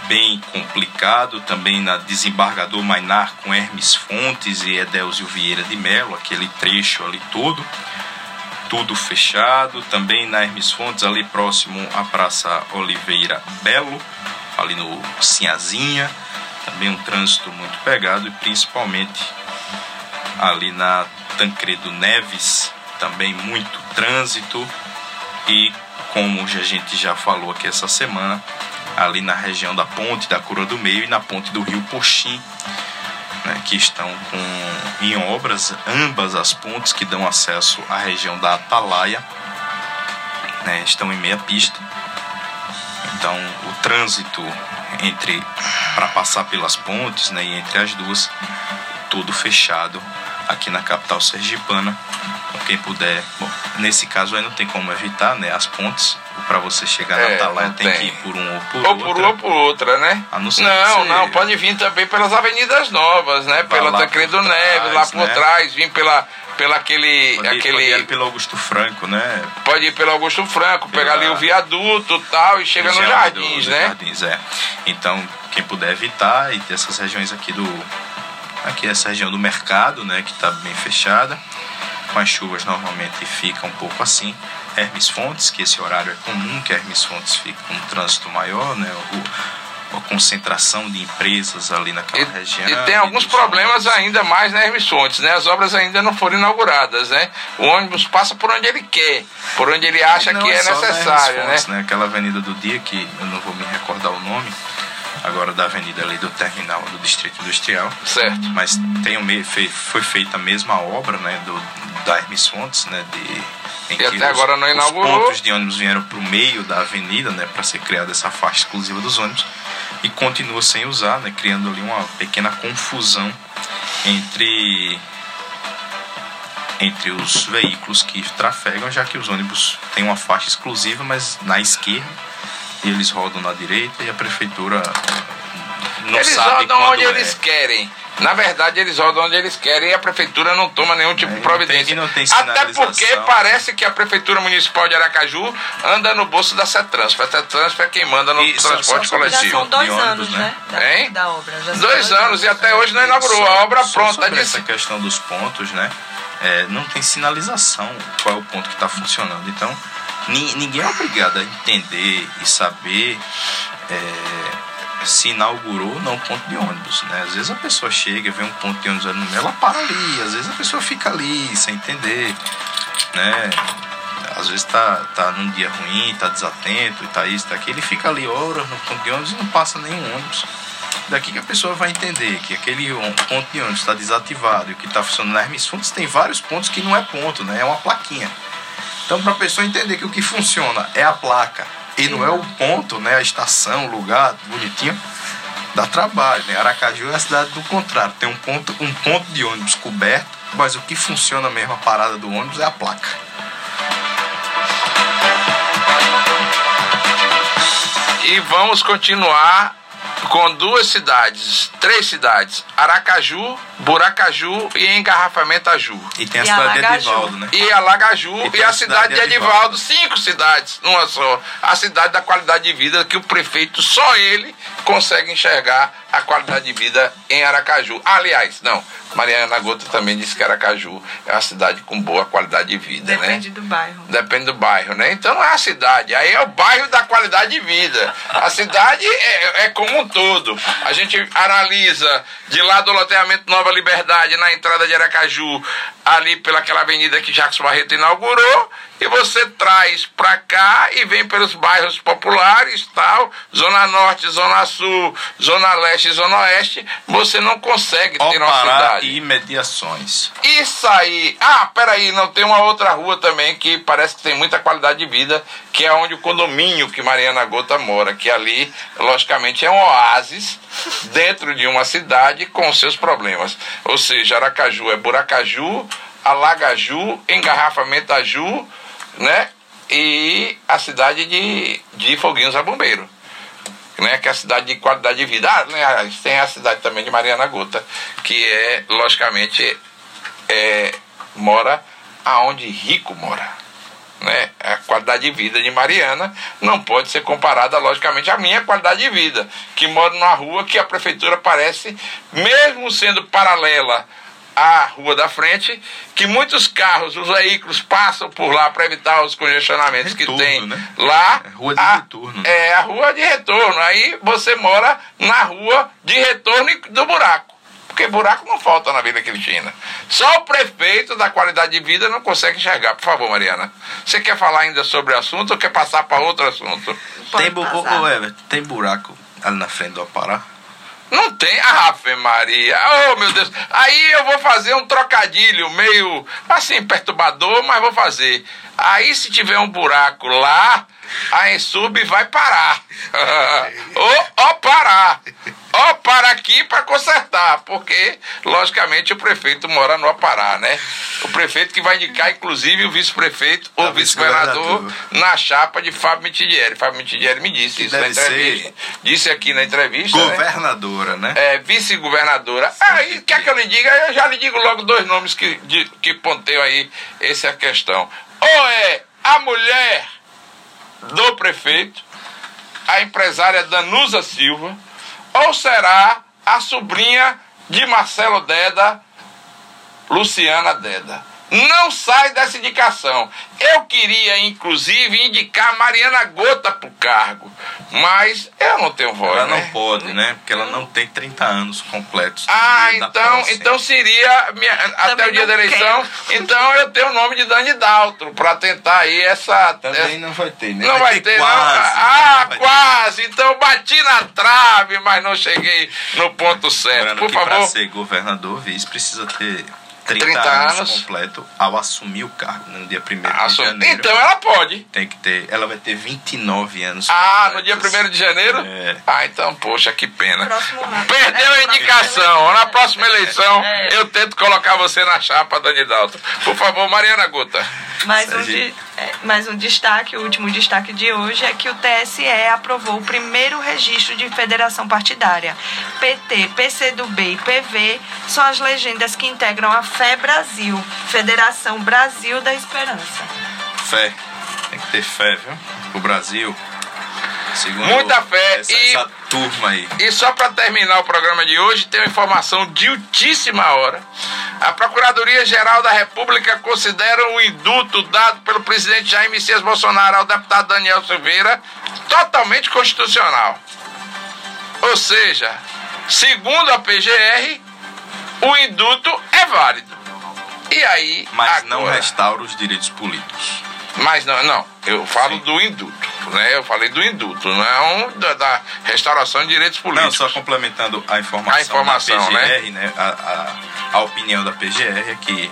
S2: bem complicado, também na desembargador Mainar com Hermes Fontes e Edelzio Vieira de Melo, aquele trecho ali todo, tudo fechado, também na Hermes Fontes, ali próximo à Praça Oliveira Belo, ali no Sinhazinha, também um trânsito muito pegado e principalmente ali na Tancredo Neves, também muito trânsito. E como a gente já falou aqui essa semana, ali na região da ponte da Cura do Meio e na ponte do Rio Poxim, né, que estão com, em obras ambas as pontes que dão acesso à região da Atalaia, né, estão em meia pista. Então o trânsito entre para passar pelas pontes né, e entre as duas, todo fechado aqui na capital sergipana. Então, quem puder, bom, nesse caso aí não tem como evitar, né, as pontes. Para você chegar é, na Atalaia tem, tem, que ir por um ou por
S4: ou outra. Ou por ou por outra, né? não, não, não, pode vir também pelas avenidas novas, né? Pela Tancredo Neves, lá por né? trás, vir pela pela aquele.
S2: Pode,
S4: aquele...
S2: pode ir pelo Augusto Franco, né?
S4: Pode ir pelo Augusto Franco, pela... pegar ali o viaduto e tal, e chega nos jardins, do, né?
S2: Jardins, é. Então, quem puder evitar e ter essas regiões aqui do. Aqui essa região do mercado, né? Que está bem fechada. Com as chuvas normalmente fica um pouco assim. Hermes Fontes, que esse horário é comum, que Hermes Fontes fica com um trânsito maior, né? O, a concentração de empresas ali naquela
S4: e,
S2: região.
S4: E tem alguns problemas ônibus. ainda mais na Hermes Fontes, né? As obras ainda não foram inauguradas, né? O ônibus passa por onde ele quer, por onde ele acha que é, é necessário, Fontes,
S2: né? né? Aquela avenida do dia que eu não vou me recordar o nome, agora da avenida ali do terminal do distrito industrial.
S4: Certo.
S2: Mas tem foi feita a mesma obra, né, do da Hermes Fontes, né, de
S4: e até agora não inaugurou.
S2: Os pontos de ônibus vieram para o meio da avenida, né, para ser criada essa faixa exclusiva dos ônibus e continua sem usar, né, criando ali uma pequena confusão entre entre os veículos que trafegam, já que os ônibus têm uma faixa exclusiva, mas na esquerda e eles rodam na direita e a prefeitura não
S4: eles
S2: sabe
S4: rodam onde
S2: é.
S4: eles querem. Na verdade, eles rodam onde eles querem e a prefeitura não toma nenhum tipo de providência.
S2: Não tem,
S4: não tem Até porque parece que a prefeitura municipal de Aracaju anda no bolso da CETRANSF. A CETRANSF é quem manda no e transporte só, coletivo. Já
S3: são dois anos, né?
S4: Da,
S3: da obra. Já
S4: dois anos e até hoje não inaugurou. a obra pronta.
S2: Sobre disse... essa questão dos pontos, né? É, não tem sinalização qual é o ponto que está funcionando. Então, ninguém é obrigado a entender e saber é, se inaugurou ou não ponto de ônibus, né? Às vezes a pessoa chega, vê um ponto de ônibus ali no meio, ela para ali, às vezes a pessoa fica ali sem entender, né? Às vezes tá, tá num dia ruim, tá desatento e tá isso, tá aquilo, ele fica ali horas no ponto de ônibus e não passa nenhum ônibus. Daqui que a pessoa vai entender que aquele ponto de ônibus está desativado e o que está funcionando na Hermes Fontes tem vários pontos que não é ponto, né? É uma plaquinha. Então, para a pessoa entender que o que funciona é a placa e não é o ponto, né? A estação, o lugar bonitinho, dá trabalho, né? Aracaju é a cidade do contrário. Tem um ponto, um ponto de ônibus coberto, mas o que funciona mesmo a parada do ônibus é a placa.
S4: E vamos continuar com duas cidades, três cidades, Aracaju, Buracaju e Engarrafamento Aju.
S2: E tem a e cidade Alagaju. de Edivaldo, né?
S4: E Alagaju e, e a, a cidade de Edivaldo. Edivaldo, cinco cidades, numa só. A cidade da qualidade de vida que o prefeito, só ele, consegue enxergar a qualidade de vida em Aracaju. Aliás, não, Mariana Gota também disse que Aracaju é uma cidade com boa qualidade de vida,
S3: Depende
S4: né?
S3: Depende do bairro.
S4: Depende do bairro, né? Então não é a cidade, aí é o bairro da qualidade de vida. A cidade é, é como um todo. A gente analisa de lá do loteamento Nova Liberdade, na entrada de Aracaju, ali pelaquela avenida que Jacques Barreto inaugurou, e você traz para cá e vem pelos bairros populares, tal, Zona Norte, Zona Sul, Zona Leste Zona Oeste, você não consegue ter uma cidade.
S2: e mediações.
S4: Isso aí. Ah, peraí, não tem uma outra rua também que parece que tem muita qualidade de vida, que é onde o condomínio que Mariana Gota mora, que ali, logicamente, é um oásis dentro de uma cidade com seus problemas. Ou seja, Aracaju é Buracaju, Alagaju, Engarrafamento Aju, né? E a cidade de, de Foguinhos a Bombeiro. né, que é a cidade de qualidade de vida. Ah, né, tem a cidade também de Mariana Gota, que é, logicamente, é, mora aonde rico mora. Né? A qualidade de vida de Mariana não pode ser comparada, logicamente, à minha qualidade de vida, que moro numa rua que a prefeitura parece, mesmo sendo paralela à rua da frente, que muitos carros, os veículos passam por lá para evitar os congestionamentos retorno, que tem né? lá.
S2: É rua de a, retorno.
S4: É a rua de retorno. Aí você mora na rua de retorno do buraco porque buraco não falta na Vila Cristina. Só o prefeito da qualidade de vida não consegue enxergar. Por favor, Mariana. Você quer falar ainda sobre o assunto ou quer passar para outro assunto?
S2: tem, bu Everton, tem buraco ali na frente do Apará?
S4: Não tem, Ave Maria. Oh, meu Deus. Aí eu vou fazer um trocadilho meio assim perturbador, mas vou fazer. Aí se tiver um buraco lá, a Ensub vai parar. ou, ou parar. Ou para aqui para consertar, porque, logicamente, o prefeito mora no Apará, né? O prefeito que vai indicar, inclusive, o vice-prefeito ou vice-governador na chapa de Fábio Mitidieri. Fábio Mitidieri me disse que isso na entrevista. Disse aqui na entrevista.
S2: Né? Governadora, né?
S4: né? É, vice-governadora. Aí, quer que eu lhe diga? Eu já lhe digo logo dois nomes que, de, que ponteiam aí essa questão. Ou é a mulher do prefeito, a empresária Danusa Silva, ou será a sobrinha de Marcelo Deda, Luciana Deda? Não sai dessa indicação. Eu queria, inclusive, indicar Mariana Gota para o cargo, mas eu não tenho voz.
S2: Ela
S4: né?
S2: não pode, né? Porque ela não tem 30 anos completos.
S4: Ah, então, então seria minha, até o dia da eleição. Quero. Então eu tenho o nome de Dani Daltro para tentar aí essa.
S2: Também
S4: essa...
S2: não vai ter, né?
S4: Não vai, vai ter, quase, não. Ah, não quase. Ter. Então bati na trave, mas não cheguei no ponto certo. Lembrando Por favor. Para
S2: ser governador, vice precisa ter 30, 30 anos, anos, completo ao assumir o cargo no dia 1 de janeiro.
S4: Então ela pode.
S2: Tem que ter. Ela vai ter 29 anos.
S4: Ah, no dia 1 de janeiro? É. Ah, então, poxa, que pena. Perdeu a indicação. Na próxima eleição, é. eu tento colocar você na chapa, Dani Dalton. Por favor, Mariana Guta.
S3: Mais um, de, é, mais um destaque, o último destaque de hoje é que o TSE aprovou o primeiro registro de federação partidária. PT, PCdoB e PV são as legendas que integram a Fé Brasil, Federação Brasil da Esperança.
S2: Fé, tem que ter fé, viu? O Brasil.
S4: Segundo Muita fé
S2: essa, e essa turma aí.
S4: E só para terminar o programa de hoje, tem uma informação de ultíssima hora. A Procuradoria-Geral da República considera o indulto dado pelo presidente Jair Messias Bolsonaro ao deputado Daniel Silveira totalmente constitucional. Ou seja, segundo a PGR, o indulto é válido. E aí.
S2: Mas agora... não restaura os direitos políticos.
S4: Mas não, não. Eu falo Sim. do indulto, né? Eu falei do indulto, não da, da, restauração de direitos políticos.
S2: Não, só complementando a informação.
S4: A informação,
S2: PGR, né? né? A, a, a opinião da PGR é que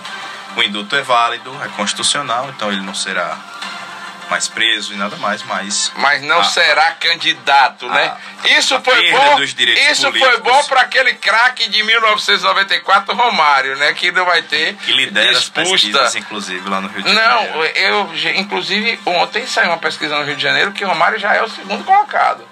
S2: o indulto é válido, é constitucional, então ele não será mais preso e nada mais, mas.
S4: Mas não a, será candidato, né? Isso foi bom. Isso foi bom para aquele craque de 1994, Romário, né? Que não vai ter.
S2: Que lidera disputa. as inclusive, lá no Rio de
S4: Janeiro. Não, eu, inclusive, ontem saiu uma pesquisa no Rio de Janeiro que Romário já é o segundo colocado.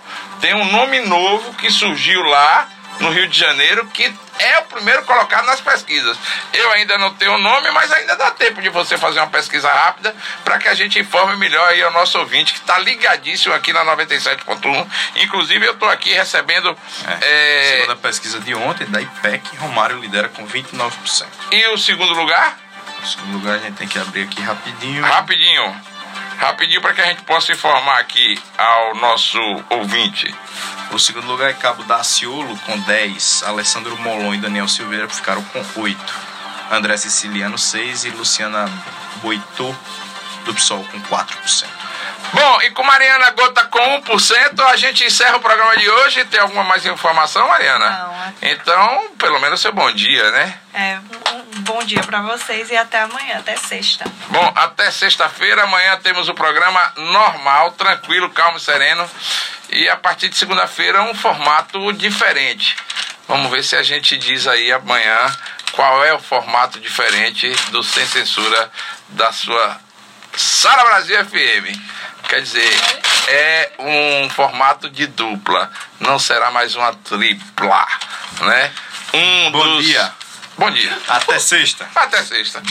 S4: Tem um nome novo que surgiu lá no Rio de Janeiro que é o primeiro colocado nas pesquisas. Eu ainda não tenho o nome, mas ainda dá tempo de você fazer uma pesquisa rápida para que a gente informe melhor aí ao nosso ouvinte que está ligadíssimo aqui na 97.1. Inclusive, eu estou aqui recebendo.
S2: É, é... Segundo a pesquisa de ontem, da IPEC, Romário lidera com 29%.
S4: E o segundo lugar?
S2: O segundo lugar a gente tem que abrir aqui rapidinho.
S4: Rapidinho. Rapidinho para que a gente possa informar aqui ao nosso ouvinte.
S2: O segundo lugar é Cabo Daciolo com 10, Alessandro Molon e Daniel Silveira ficaram com 8. André Siciliano 6 e Luciana Boitô do PSOL com 4%.
S4: Bom, e com Mariana Gota com 1%, a gente encerra o programa de hoje. Tem alguma mais informação, Mariana?
S3: Não.
S4: Então, pelo menos seu bom dia, né?
S3: É, um bom dia para vocês e até amanhã, até sexta.
S4: Bom, até sexta-feira, amanhã temos o programa normal, tranquilo, calmo e sereno. E a partir de segunda-feira, um formato diferente. Vamos ver se a gente diz aí amanhã qual é o formato diferente do Sem Censura da sua Sara Brasil FM. Quer dizer, é um formato de dupla, não será mais uma tripla, né? Um
S2: Bom
S4: dos...
S2: dia.
S4: Bom dia.
S2: Até sexta.
S4: Até sexta.